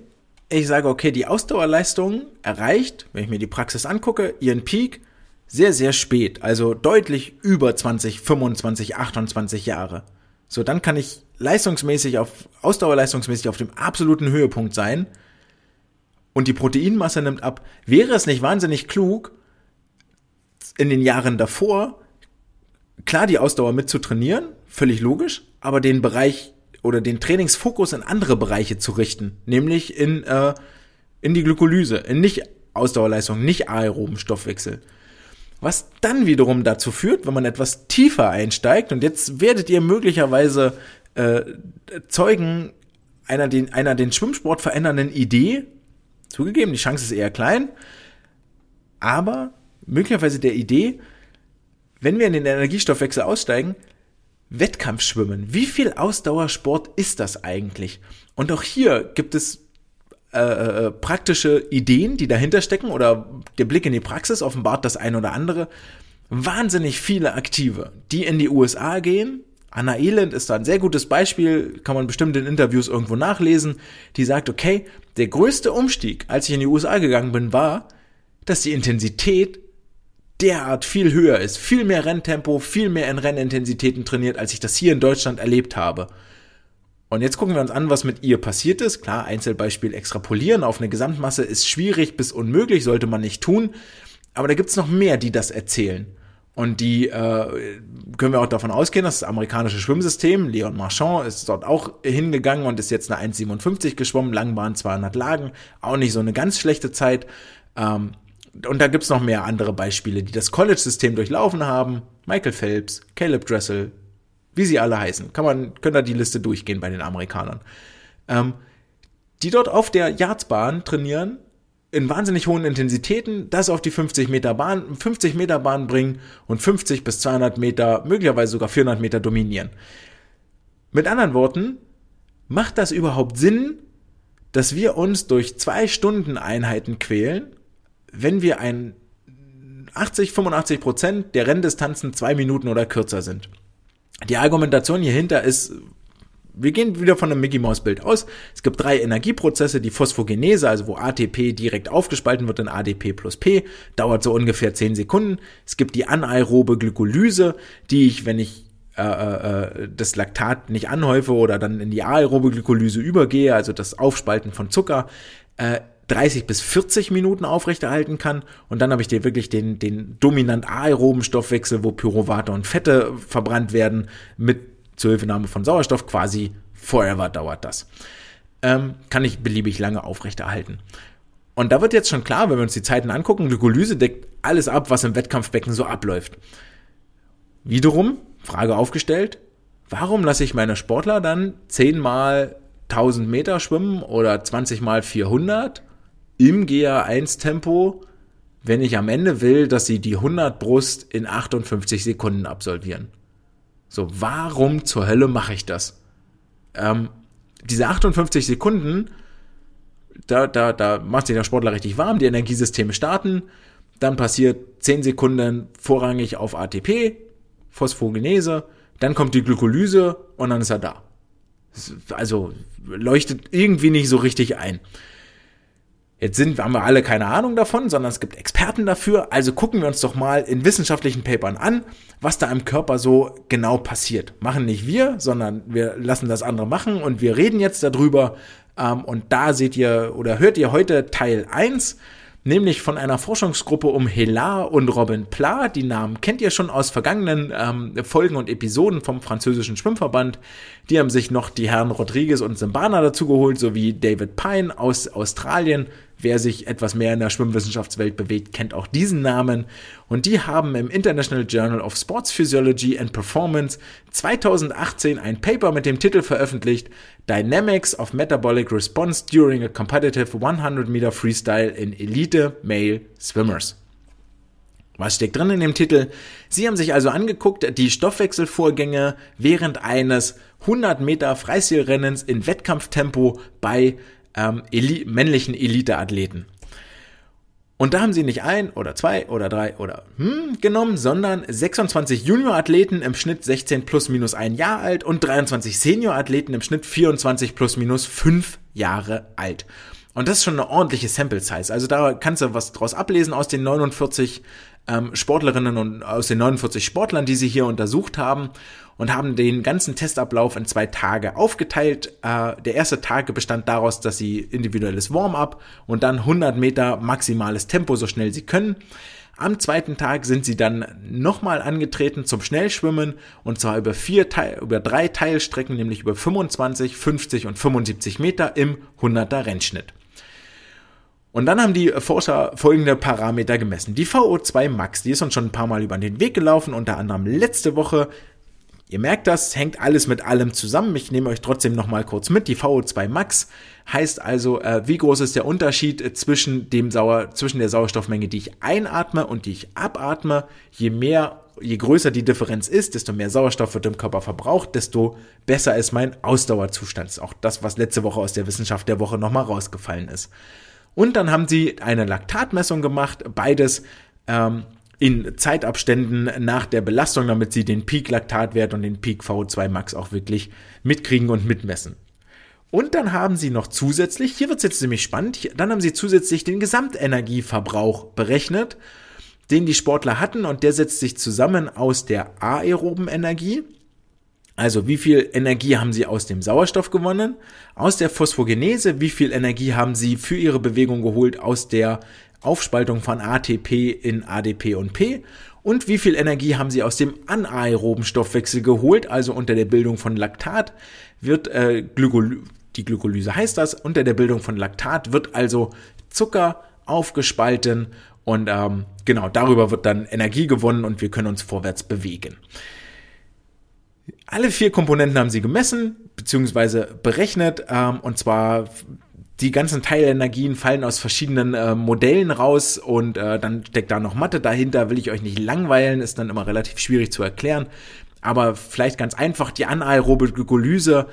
ich sage, okay, die Ausdauerleistung erreicht, wenn ich mir die Praxis angucke, ihren Peak sehr, sehr spät, also deutlich über 20, 25, 28 Jahre. So, dann kann ich leistungsmäßig auf, ausdauerleistungsmäßig auf dem absoluten Höhepunkt sein und die Proteinmasse nimmt ab, wäre es nicht wahnsinnig klug, in den Jahren davor klar die Ausdauer mit zu trainieren, völlig logisch, aber den Bereich oder den Trainingsfokus in andere Bereiche zu richten, nämlich in, äh, in die Glykolyse, in nicht Ausdauerleistung, nicht aeroben Stoffwechsel. Was dann wiederum dazu führt, wenn man etwas tiefer einsteigt, und jetzt werdet ihr möglicherweise äh, Zeugen einer den, einer den Schwimmsport verändernden Idee, zugegeben, die Chance ist eher klein, aber möglicherweise der Idee, wenn wir in den Energiestoffwechsel aussteigen, Wettkampfschwimmen. Wie viel Ausdauersport ist das eigentlich? Und auch hier gibt es äh, äh, praktische Ideen, die dahinter stecken oder der Blick in die Praxis offenbart das ein oder andere. Wahnsinnig viele Aktive, die in die USA gehen. Anna Elend ist da ein sehr gutes Beispiel, kann man bestimmt in Interviews irgendwo nachlesen, die sagt, okay, der größte Umstieg, als ich in die USA gegangen bin, war, dass die Intensität derart viel höher ist, viel mehr Renntempo, viel mehr in Rennintensitäten trainiert, als ich das hier in Deutschland erlebt habe. Und jetzt gucken wir uns an, was mit ihr passiert ist. Klar, Einzelbeispiel extrapolieren auf eine Gesamtmasse ist schwierig bis unmöglich, sollte man nicht tun. Aber da gibt's noch mehr, die das erzählen. Und die äh, können wir auch davon ausgehen, dass das amerikanische Schwimmsystem, Leon Marchand ist dort auch hingegangen und ist jetzt eine 1,57 geschwommen, Langbahn 200 Lagen, auch nicht so eine ganz schlechte Zeit. Ähm, und da gibt's noch mehr andere Beispiele, die das College-System durchlaufen haben. Michael Phelps, Caleb Dressel, wie sie alle heißen. Kann man, können da die Liste durchgehen bei den Amerikanern. Ähm, die dort auf der Yardsbahn trainieren, in wahnsinnig hohen Intensitäten, das auf die 50 Meter Bahn, 50 Meter Bahn bringen und 50 bis 200 Meter, möglicherweise sogar 400 Meter dominieren. Mit anderen Worten, macht das überhaupt Sinn, dass wir uns durch zwei Stunden Einheiten quälen wenn wir ein 80, 85 Prozent der Renndistanzen zwei Minuten oder kürzer sind. Die Argumentation hierhinter ist, wir gehen wieder von einem Mickey Mouse Bild aus. Es gibt drei Energieprozesse, die Phosphogenese, also wo ATP direkt aufgespalten wird in ADP plus P, dauert so ungefähr 10 Sekunden. Es gibt die anaerobe Glykolyse, die ich, wenn ich äh, äh, das Laktat nicht anhäufe oder dann in die aerobe Glykolyse übergehe, also das Aufspalten von Zucker, äh, 30 bis 40 Minuten aufrechterhalten kann. Und dann habe ich dir wirklich den, den dominant aeroben Stoffwechsel, wo Pyruvate und Fette verbrannt werden, mit Zuhilfenahme von Sauerstoff. Quasi forever dauert das. Ähm, kann ich beliebig lange aufrechterhalten. Und da wird jetzt schon klar, wenn wir uns die Zeiten angucken, Glykolyse deckt alles ab, was im Wettkampfbecken so abläuft. Wiederum, Frage aufgestellt, warum lasse ich meine Sportler dann zehnmal 1000 Meter schwimmen oder 20 mal 400 im GA1-Tempo, wenn ich am Ende will, dass sie die 100 Brust in 58 Sekunden absolvieren. So, warum zur Hölle mache ich das? Ähm, diese 58 Sekunden, da, da, da macht sich der Sportler richtig warm, die Energiesysteme starten, dann passiert 10 Sekunden vorrangig auf ATP, Phosphogenese, dann kommt die Glykolyse und dann ist er da. Also leuchtet irgendwie nicht so richtig ein. Jetzt sind, haben wir alle keine Ahnung davon, sondern es gibt Experten dafür. Also gucken wir uns doch mal in wissenschaftlichen Papern an, was da im Körper so genau passiert. Machen nicht wir, sondern wir lassen das andere machen und wir reden jetzt darüber. Ähm, und da seht ihr oder hört ihr heute Teil 1 nämlich von einer Forschungsgruppe um Helar und Robin Pla. Die Namen kennt ihr schon aus vergangenen ähm, Folgen und Episoden vom französischen Schwimmverband. Die haben sich noch die Herren Rodriguez und Simbana dazugeholt, sowie David Pine aus Australien. Wer sich etwas mehr in der Schwimmwissenschaftswelt bewegt, kennt auch diesen Namen. Und die haben im International Journal of Sports Physiology and Performance 2018 ein Paper mit dem Titel veröffentlicht Dynamics of Metabolic Response During a Competitive 100 Meter Freestyle in Elite Male Swimmers. Was steckt drin in dem Titel? Sie haben sich also angeguckt, die Stoffwechselvorgänge während eines 100 Meter Freistilrennens in Wettkampftempo bei ähm, Eli männlichen Eliteathleten. Und da haben sie nicht ein oder zwei oder drei oder hm genommen, sondern 26 Juniorathleten im Schnitt 16 plus minus ein Jahr alt und 23 Seniorathleten im Schnitt 24 plus minus fünf Jahre alt. Und das ist schon eine ordentliche Sample Size. Also da kannst du was draus ablesen aus den 49 ähm, Sportlerinnen und aus den 49 Sportlern, die sie hier untersucht haben und haben den ganzen Testablauf in zwei Tage aufgeteilt. Äh, der erste Tag bestand daraus, dass sie individuelles Warm-up und dann 100 Meter maximales Tempo, so schnell sie können. Am zweiten Tag sind sie dann nochmal angetreten zum Schnellschwimmen und zwar über vier Teil, über drei Teilstrecken, nämlich über 25, 50 und 75 Meter im 100er Rennschnitt. Und dann haben die Forscher folgende Parameter gemessen. Die VO2 Max, die ist uns schon ein paar Mal über den Weg gelaufen, unter anderem letzte Woche Ihr merkt das, hängt alles mit allem zusammen. Ich nehme euch trotzdem noch mal kurz mit. Die VO2 Max heißt also, äh, wie groß ist der Unterschied zwischen dem Sauer, zwischen der Sauerstoffmenge, die ich einatme und die ich abatme. Je mehr, je größer die Differenz ist, desto mehr Sauerstoff wird im Körper verbraucht, desto besser ist mein Ausdauerzustand. Das ist auch das, was letzte Woche aus der Wissenschaft der Woche nochmal rausgefallen ist. Und dann haben sie eine Laktatmessung gemacht, beides ähm, in Zeitabständen nach der Belastung, damit sie den Peak-Laktatwert und den Peak VO2 Max auch wirklich mitkriegen und mitmessen. Und dann haben sie noch zusätzlich, hier wird es jetzt ziemlich spannend, dann haben sie zusätzlich den Gesamtenergieverbrauch berechnet, den die Sportler hatten und der setzt sich zusammen aus der aeroben Energie, also wie viel Energie haben sie aus dem Sauerstoff gewonnen, aus der Phosphogenese, wie viel Energie haben sie für ihre Bewegung geholt? Aus der Aufspaltung von ATP in ADP und P. Und wie viel Energie haben sie aus dem anaeroben Stoffwechsel geholt, also unter der Bildung von Laktat wird äh, Glykol die Glykolyse heißt das, unter der Bildung von Laktat wird also Zucker aufgespalten. Und ähm, genau darüber wird dann Energie gewonnen und wir können uns vorwärts bewegen. Alle vier Komponenten haben sie gemessen bzw. berechnet ähm, und zwar die ganzen Teilenergien fallen aus verschiedenen äh, Modellen raus und äh, dann steckt da noch Mathe dahinter, will ich euch nicht langweilen, ist dann immer relativ schwierig zu erklären. Aber vielleicht ganz einfach, die anaerobe Glykolyse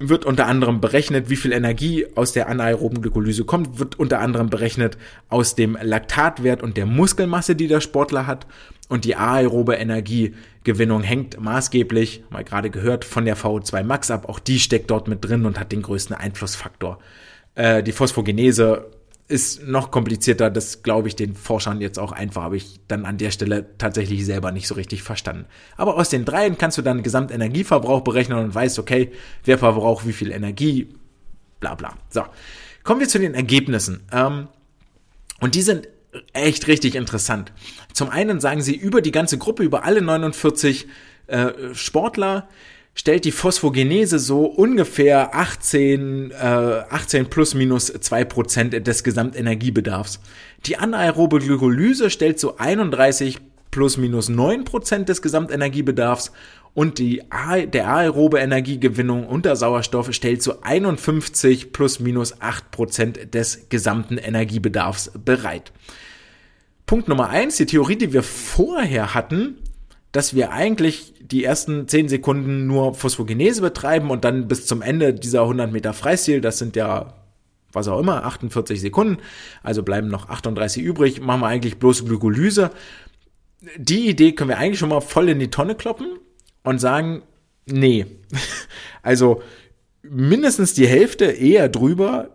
wird unter anderem berechnet, wie viel Energie aus der anaeroben Glykolyse kommt, wird unter anderem berechnet aus dem Laktatwert und der Muskelmasse, die der Sportler hat. Und die aerobe Energiegewinnung hängt maßgeblich, mal gerade gehört, von der VO2 Max ab. Auch die steckt dort mit drin und hat den größten Einflussfaktor. Äh, die Phosphogenese ist noch komplizierter, das glaube ich den Forschern jetzt auch einfach, habe ich dann an der Stelle tatsächlich selber nicht so richtig verstanden. Aber aus den dreien kannst du dann Gesamtenergieverbrauch berechnen und weißt, okay, wer verbraucht wie viel Energie, bla bla. So, kommen wir zu den Ergebnissen. Ähm, und die sind echt richtig interessant. Zum einen sagen sie über die ganze Gruppe, über alle 49 äh, Sportler, stellt die Phosphogenese so ungefähr 18, äh, 18 plus minus 2 Prozent des Gesamtenergiebedarfs. Die anaerobe Glykolyse stellt so 31 plus minus 9 Prozent des Gesamtenergiebedarfs und die der aerobe Energiegewinnung unter Sauerstoff stellt so 51 plus minus 8 Prozent des gesamten Energiebedarfs bereit. Punkt Nummer eins, die Theorie, die wir vorher hatten, dass wir eigentlich die ersten 10 Sekunden nur Phosphogenese betreiben und dann bis zum Ende dieser 100 Meter Freistil, das sind ja was auch immer, 48 Sekunden, also bleiben noch 38 übrig, machen wir eigentlich bloß Glykolyse. Die Idee können wir eigentlich schon mal voll in die Tonne kloppen und sagen, nee, also mindestens die Hälfte, eher drüber,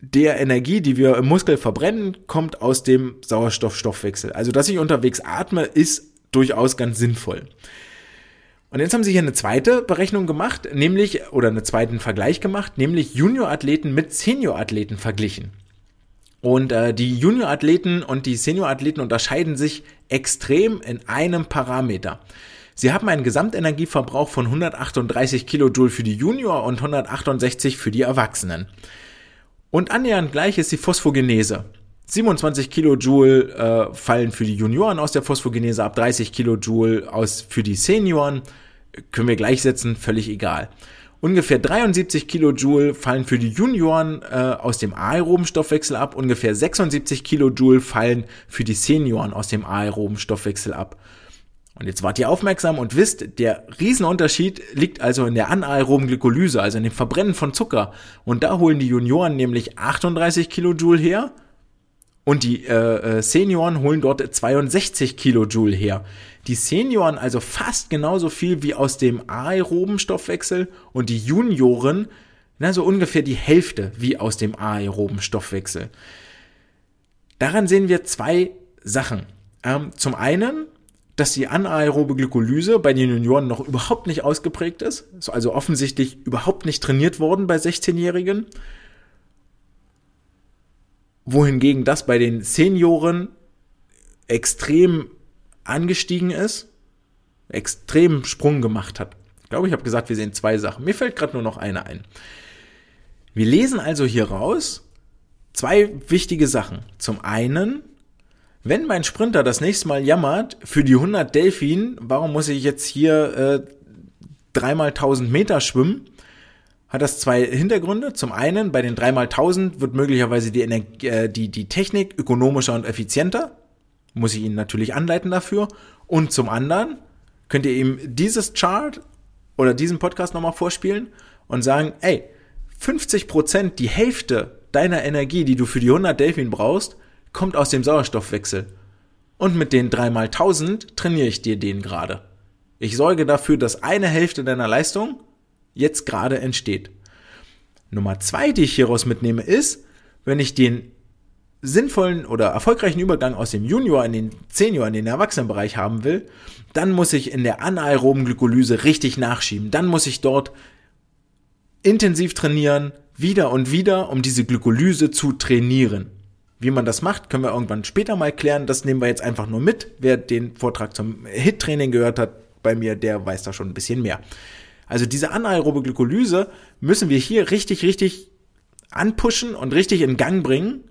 der Energie, die wir im Muskel verbrennen, kommt aus dem Sauerstoffstoffwechsel. Also, dass ich unterwegs atme, ist durchaus ganz sinnvoll. Und jetzt haben sie hier eine zweite Berechnung gemacht, nämlich, oder einen zweiten Vergleich gemacht, nämlich Juniorathleten mit Seniorathleten verglichen. Und äh, die Juniorathleten und die Seniorathleten unterscheiden sich extrem in einem Parameter. Sie haben einen Gesamtenergieverbrauch von 138 Kilojoule für die Junior und 168 für die Erwachsenen. Und annähernd gleich ist die Phosphogenese. 27 Kilojoule äh, fallen für die Junioren aus der Phosphogenese ab, 30 Kilojoule aus für die Senioren. Können wir gleichsetzen, völlig egal. Ungefähr 73 Kilojoule fallen für die Junioren äh, aus dem aeroben Stoffwechsel ab, ungefähr 76 Kilojoule fallen für die Senioren aus dem aeroben Stoffwechsel ab. Und jetzt wart ihr aufmerksam und wisst, der Riesenunterschied liegt also in der anaeroben Glykolyse, also in dem Verbrennen von Zucker. Und da holen die Junioren nämlich 38 Kilojoule her und die äh, äh, Senioren holen dort 62 Kilojoule her. Die Senioren also fast genauso viel wie aus dem aeroben Stoffwechsel und die Junioren na, so ungefähr die Hälfte wie aus dem aeroben Stoffwechsel. Daran sehen wir zwei Sachen. Ähm, zum einen, dass die anaerobe Glykolyse bei den Junioren noch überhaupt nicht ausgeprägt ist, also offensichtlich überhaupt nicht trainiert worden bei 16-Jährigen. Wohingegen das bei den Senioren extrem angestiegen ist, extrem Sprung gemacht hat. Ich glaube, ich habe gesagt, wir sehen zwei Sachen. Mir fällt gerade nur noch eine ein. Wir lesen also hier raus zwei wichtige Sachen. Zum einen, wenn mein Sprinter das nächste Mal jammert, für die 100 Delfin, warum muss ich jetzt hier äh, dreimal 1000 Meter schwimmen? Hat das zwei Hintergründe. Zum einen, bei den dreimal 1000 wird möglicherweise die, Energie, äh, die, die Technik ökonomischer und effizienter. Muss ich ihn natürlich anleiten dafür. Und zum anderen könnt ihr ihm dieses Chart oder diesen Podcast nochmal vorspielen und sagen, ey, 50 Prozent, die Hälfte deiner Energie, die du für die 100 Delfin brauchst, kommt aus dem Sauerstoffwechsel. Und mit den 3x1000 trainiere ich dir den gerade. Ich sorge dafür, dass eine Hälfte deiner Leistung jetzt gerade entsteht. Nummer zwei, die ich hieraus mitnehme, ist, wenn ich den sinnvollen oder erfolgreichen Übergang aus dem Junior in den Senior, in den Erwachsenenbereich haben will, dann muss ich in der anaeroben Glykolyse richtig nachschieben. Dann muss ich dort intensiv trainieren, wieder und wieder, um diese Glykolyse zu trainieren. Wie man das macht, können wir irgendwann später mal klären. Das nehmen wir jetzt einfach nur mit. Wer den Vortrag zum HIT-Training gehört hat bei mir, der weiß da schon ein bisschen mehr. Also diese anaerobe Glykolyse müssen wir hier richtig, richtig anpushen und richtig in Gang bringen,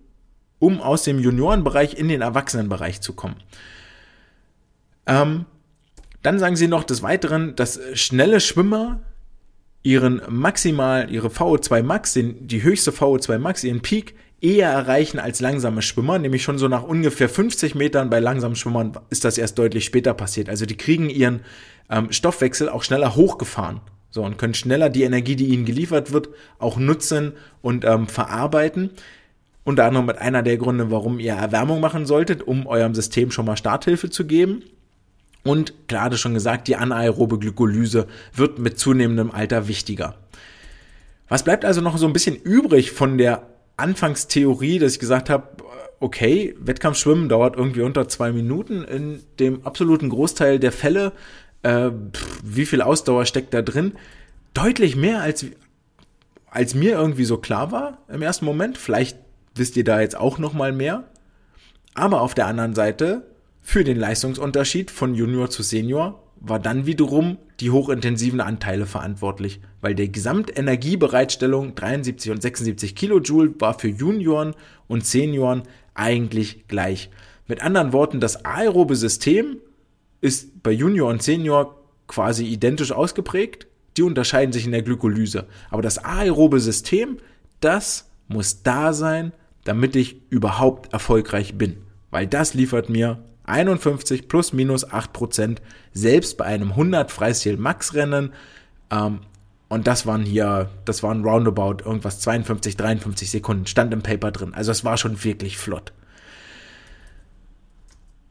um aus dem Juniorenbereich in den Erwachsenenbereich zu kommen. Ähm, dann sagen sie noch des Weiteren, dass schnelle Schwimmer ihren maximal, ihre VO2 Max, den, die höchste VO2 Max, ihren Peak eher erreichen als langsame Schwimmer, nämlich schon so nach ungefähr 50 Metern bei langsamen Schwimmern ist das erst deutlich später passiert. Also die kriegen ihren ähm, Stoffwechsel auch schneller hochgefahren. So, und können schneller die Energie, die ihnen geliefert wird, auch nutzen und ähm, verarbeiten. Unter anderem mit einer der Gründe, warum ihr Erwärmung machen solltet, um eurem System schon mal Starthilfe zu geben. Und gerade schon gesagt, die anaerobe Glykolyse wird mit zunehmendem Alter wichtiger. Was bleibt also noch so ein bisschen übrig von der Anfangstheorie, dass ich gesagt habe, okay, Wettkampfschwimmen dauert irgendwie unter zwei Minuten. In dem absoluten Großteil der Fälle, äh, wie viel Ausdauer steckt da drin? Deutlich mehr als, als mir irgendwie so klar war im ersten Moment. Vielleicht wisst ihr da jetzt auch noch mal mehr. Aber auf der anderen Seite, für den Leistungsunterschied von Junior zu Senior war dann wiederum die hochintensiven Anteile verantwortlich, weil die Gesamtenergiebereitstellung 73 und 76 Kilojoule war für Junioren und Senioren eigentlich gleich. Mit anderen Worten, das aerobe System ist bei Junior und Senior quasi identisch ausgeprägt. Die unterscheiden sich in der Glykolyse. Aber das aerobe System, das muss da sein, damit ich überhaupt erfolgreich bin. Weil das liefert mir 51 plus minus 8 Prozent, selbst bei einem 100 Freistil Max Rennen. Ähm, und das waren hier, das waren roundabout irgendwas 52, 53 Sekunden, stand im Paper drin. Also es war schon wirklich flott.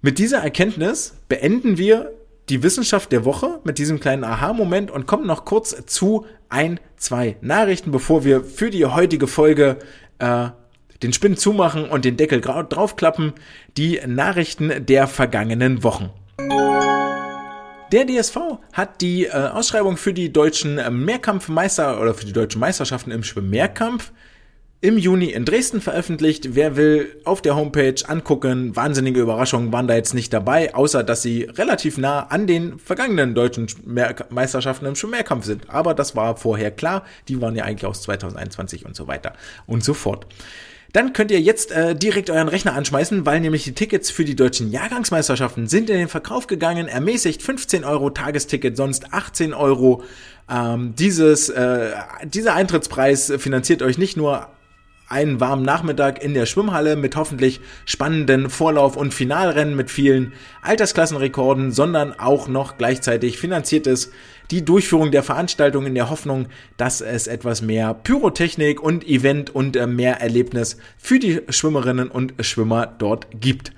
Mit dieser Erkenntnis beenden wir die Wissenschaft der Woche mit diesem kleinen Aha-Moment und kommen noch kurz zu ein, zwei Nachrichten, bevor wir für die heutige Folge äh, den Spind zumachen und den Deckel draufklappen, die Nachrichten der vergangenen Wochen. Der DSV hat die äh, Ausschreibung für die deutschen Mehrkampfmeister oder für die deutschen Meisterschaften im Schwimmmehrkampf im Juni in Dresden veröffentlicht. Wer will auf der Homepage angucken. Wahnsinnige Überraschungen waren da jetzt nicht dabei, außer dass sie relativ nah an den vergangenen deutschen Meisterschaften im Schwimmmehrkampf sind. Aber das war vorher klar. Die waren ja eigentlich aus 2021 und so weiter und so fort. Dann könnt ihr jetzt äh, direkt euren Rechner anschmeißen, weil nämlich die Tickets für die deutschen Jahrgangsmeisterschaften sind in den Verkauf gegangen. Ermäßigt 15 Euro Tagesticket, sonst 18 Euro. Ähm, dieses, äh, dieser Eintrittspreis finanziert euch nicht nur einen warmen Nachmittag in der Schwimmhalle mit hoffentlich spannenden Vorlauf- und Finalrennen mit vielen Altersklassenrekorden, sondern auch noch gleichzeitig finanziert es die Durchführung der Veranstaltung in der Hoffnung, dass es etwas mehr Pyrotechnik und Event und äh, mehr Erlebnis für die Schwimmerinnen und Schwimmer dort gibt.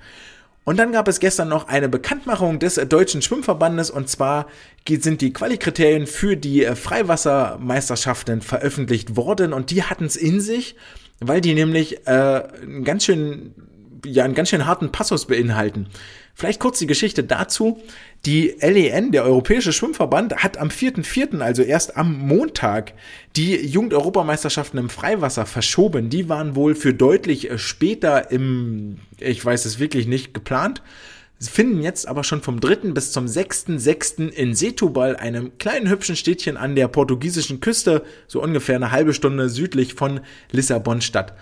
Und dann gab es gestern noch eine Bekanntmachung des Deutschen Schwimmverbandes. Und zwar sind die Qualikriterien für die äh, Freiwassermeisterschaften veröffentlicht worden. Und die hatten es in sich, weil die nämlich äh, einen ganz schön ja einen ganz schön harten Passus beinhalten. Vielleicht kurz die Geschichte dazu. Die LEN, der Europäische Schwimmverband, hat am 4.4., also erst am Montag, die Jugendeuropameisterschaften im Freiwasser verschoben. Die waren wohl für deutlich später im, ich weiß es wirklich nicht, geplant. Sie finden jetzt aber schon vom 3. bis zum 6.6. in Setúbal, einem kleinen hübschen Städtchen an der portugiesischen Küste, so ungefähr eine halbe Stunde südlich von Lissabon statt.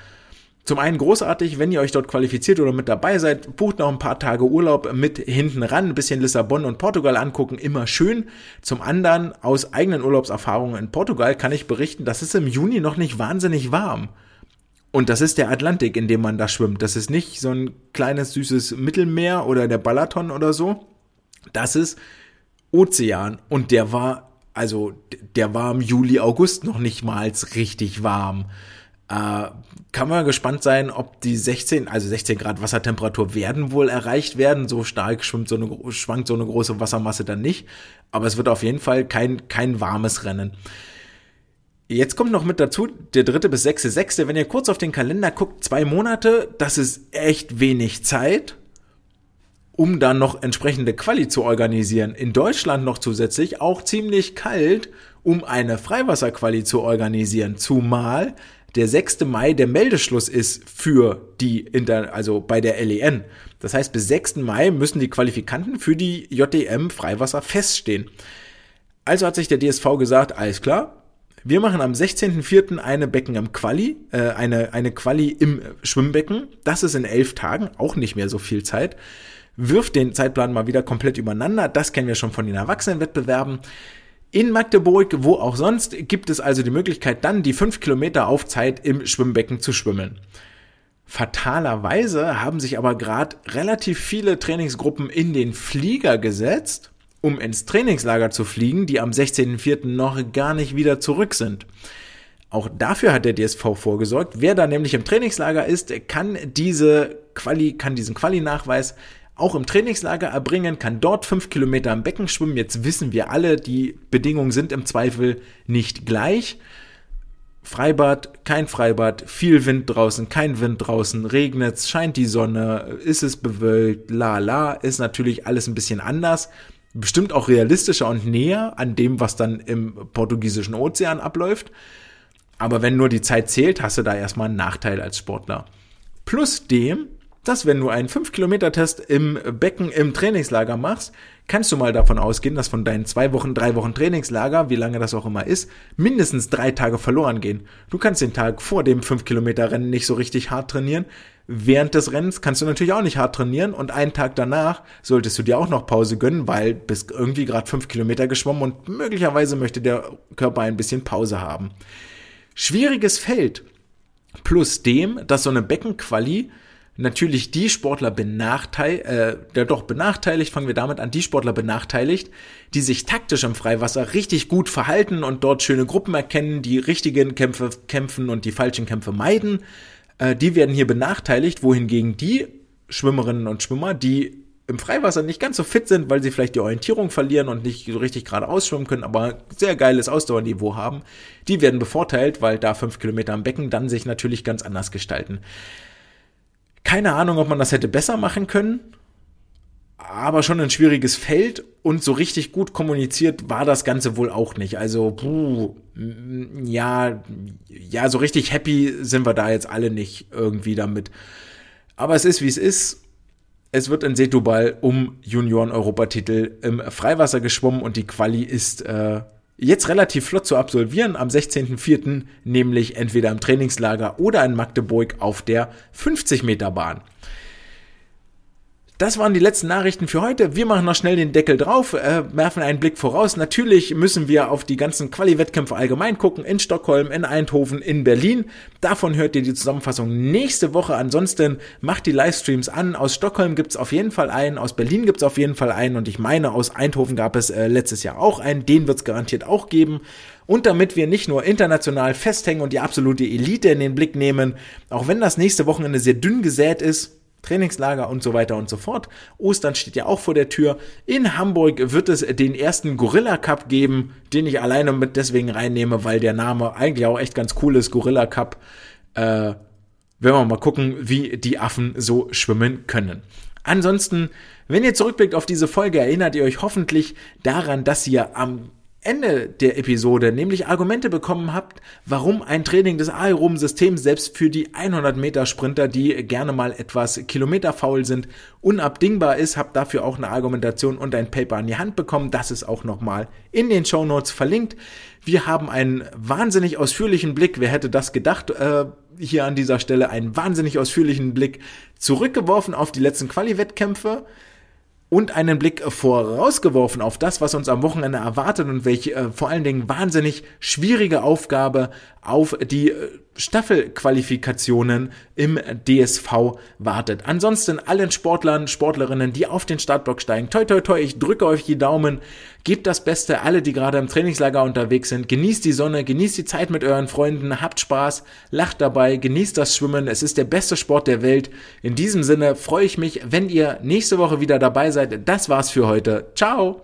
Zum einen großartig, wenn ihr euch dort qualifiziert oder mit dabei seid, bucht noch ein paar Tage Urlaub mit hinten ran, ein bisschen Lissabon und Portugal angucken, immer schön. Zum anderen, aus eigenen Urlaubserfahrungen in Portugal kann ich berichten, dass es im Juni noch nicht wahnsinnig warm. Und das ist der Atlantik, in dem man da schwimmt. Das ist nicht so ein kleines süßes Mittelmeer oder der Balaton oder so. Das ist Ozean und der war, also der war im Juli, August noch nicht mal richtig warm. Äh, kann man gespannt sein, ob die 16, also 16 Grad Wassertemperatur werden wohl erreicht werden. So stark schwimmt so eine, schwankt so eine große Wassermasse dann nicht. Aber es wird auf jeden Fall kein, kein warmes Rennen. Jetzt kommt noch mit dazu, der dritte bis sechste, sechste, wenn ihr kurz auf den Kalender guckt, zwei Monate, das ist echt wenig Zeit, um dann noch entsprechende Quali zu organisieren. In Deutschland noch zusätzlich auch ziemlich kalt, um eine Freiwasserquali zu organisieren. Zumal der 6. Mai der Meldeschluss ist für die Inter, also bei der LEN. Das heißt, bis 6. Mai müssen die Qualifikanten für die JDM Freiwasser feststehen. Also hat sich der DSV gesagt, alles klar, wir machen am 16.04. eine Becken im Quali, äh, eine, eine Quali im Schwimmbecken. Das ist in elf Tagen, auch nicht mehr so viel Zeit. Wirft den Zeitplan mal wieder komplett übereinander. Das kennen wir schon von den Erwachsenenwettbewerben. In Magdeburg, wo auch sonst, gibt es also die Möglichkeit, dann die fünf Kilometer auf Zeit im Schwimmbecken zu schwimmen. Fatalerweise haben sich aber gerade relativ viele Trainingsgruppen in den Flieger gesetzt, um ins Trainingslager zu fliegen, die am 16.04. noch gar nicht wieder zurück sind. Auch dafür hat der DSV vorgesorgt. Wer da nämlich im Trainingslager ist, kann diese Quali, kann diesen Quali-Nachweis auch im Trainingslager erbringen, kann dort fünf Kilometer im Becken schwimmen. Jetzt wissen wir alle, die Bedingungen sind im Zweifel nicht gleich. Freibad, kein Freibad, viel Wind draußen, kein Wind draußen, regnet scheint die Sonne, ist es bewölkt, la la, ist natürlich alles ein bisschen anders. Bestimmt auch realistischer und näher an dem, was dann im portugiesischen Ozean abläuft. Aber wenn nur die Zeit zählt, hast du da erstmal einen Nachteil als Sportler. Plus dem, dass wenn du einen 5-Kilometer-Test im Becken im Trainingslager machst, kannst du mal davon ausgehen, dass von deinen zwei Wochen, drei Wochen Trainingslager, wie lange das auch immer ist, mindestens drei Tage verloren gehen. Du kannst den Tag vor dem 5-Kilometer-Rennen nicht so richtig hart trainieren. Während des Rennens kannst du natürlich auch nicht hart trainieren und einen Tag danach solltest du dir auch noch Pause gönnen, weil bist irgendwie gerade 5 Kilometer geschwommen und möglicherweise möchte der Körper ein bisschen Pause haben. Schwieriges Feld. Plus dem, dass so eine Beckenquali natürlich die Sportler benachteiligt, äh, ja doch benachteiligt, fangen wir damit an, die Sportler benachteiligt, die sich taktisch im Freiwasser richtig gut verhalten und dort schöne Gruppen erkennen, die richtigen Kämpfe kämpfen und die falschen Kämpfe meiden, äh, die werden hier benachteiligt, wohingegen die Schwimmerinnen und Schwimmer, die im Freiwasser nicht ganz so fit sind, weil sie vielleicht die Orientierung verlieren und nicht so richtig gerade ausschwimmen können, aber sehr geiles Ausdauerniveau haben, die werden bevorteilt, weil da fünf Kilometer am Becken dann sich natürlich ganz anders gestalten. Keine Ahnung, ob man das hätte besser machen können, aber schon ein schwieriges Feld und so richtig gut kommuniziert war das Ganze wohl auch nicht. Also, puh, ja, ja, so richtig happy sind wir da jetzt alle nicht irgendwie damit. Aber es ist, wie es ist. Es wird in Setubal um Junioren-Europatitel im Freiwasser geschwommen und die Quali ist äh, jetzt relativ flott zu absolvieren am 16.04., nämlich entweder im Trainingslager oder in Magdeburg auf der 50 Meter Bahn. Das waren die letzten Nachrichten für heute. Wir machen noch schnell den Deckel drauf, äh, werfen einen Blick voraus. Natürlich müssen wir auf die ganzen Quali-Wettkämpfe allgemein gucken. In Stockholm, in Eindhoven, in Berlin. Davon hört ihr die Zusammenfassung nächste Woche. Ansonsten macht die Livestreams an. Aus Stockholm gibt's auf jeden Fall einen, aus Berlin gibt's auf jeden Fall einen und ich meine, aus Eindhoven gab es äh, letztes Jahr auch einen. Den wird's garantiert auch geben. Und damit wir nicht nur international festhängen und die absolute Elite in den Blick nehmen, auch wenn das nächste Wochenende sehr dünn gesät ist, Trainingslager und so weiter und so fort. Ostern steht ja auch vor der Tür. In Hamburg wird es den ersten Gorilla Cup geben, den ich alleine mit deswegen reinnehme, weil der Name eigentlich auch echt ganz cool ist. Gorilla Cup. Äh, werden wir mal gucken, wie die Affen so schwimmen können. Ansonsten, wenn ihr zurückblickt auf diese Folge, erinnert ihr euch hoffentlich daran, dass ihr am Ende der Episode nämlich Argumente bekommen habt, warum ein Training des Aeroben-Systems selbst für die 100 Meter Sprinter, die gerne mal etwas kilometerfaul sind, unabdingbar ist. Habt dafür auch eine Argumentation und ein Paper an die Hand bekommen. Das ist auch nochmal in den Show Notes verlinkt. Wir haben einen wahnsinnig ausführlichen Blick. Wer hätte das gedacht? Äh, hier an dieser Stelle einen wahnsinnig ausführlichen Blick zurückgeworfen auf die letzten Quali-Wettkämpfe und einen Blick vorausgeworfen auf das, was uns am Wochenende erwartet und welche äh, vor allen Dingen wahnsinnig schwierige Aufgabe auf die äh, Staffelqualifikationen im DSV wartet. Ansonsten allen Sportlern, Sportlerinnen, die auf den Startblock steigen, toi toi toi, ich drücke euch die Daumen, gebt das Beste, alle, die gerade im Trainingslager unterwegs sind, genießt die Sonne, genießt die Zeit mit euren Freunden, habt Spaß, lacht dabei, genießt das Schwimmen, es ist der beste Sport der Welt. In diesem Sinne freue ich mich, wenn ihr nächste Woche wieder dabei seid. Das war's für heute. Ciao!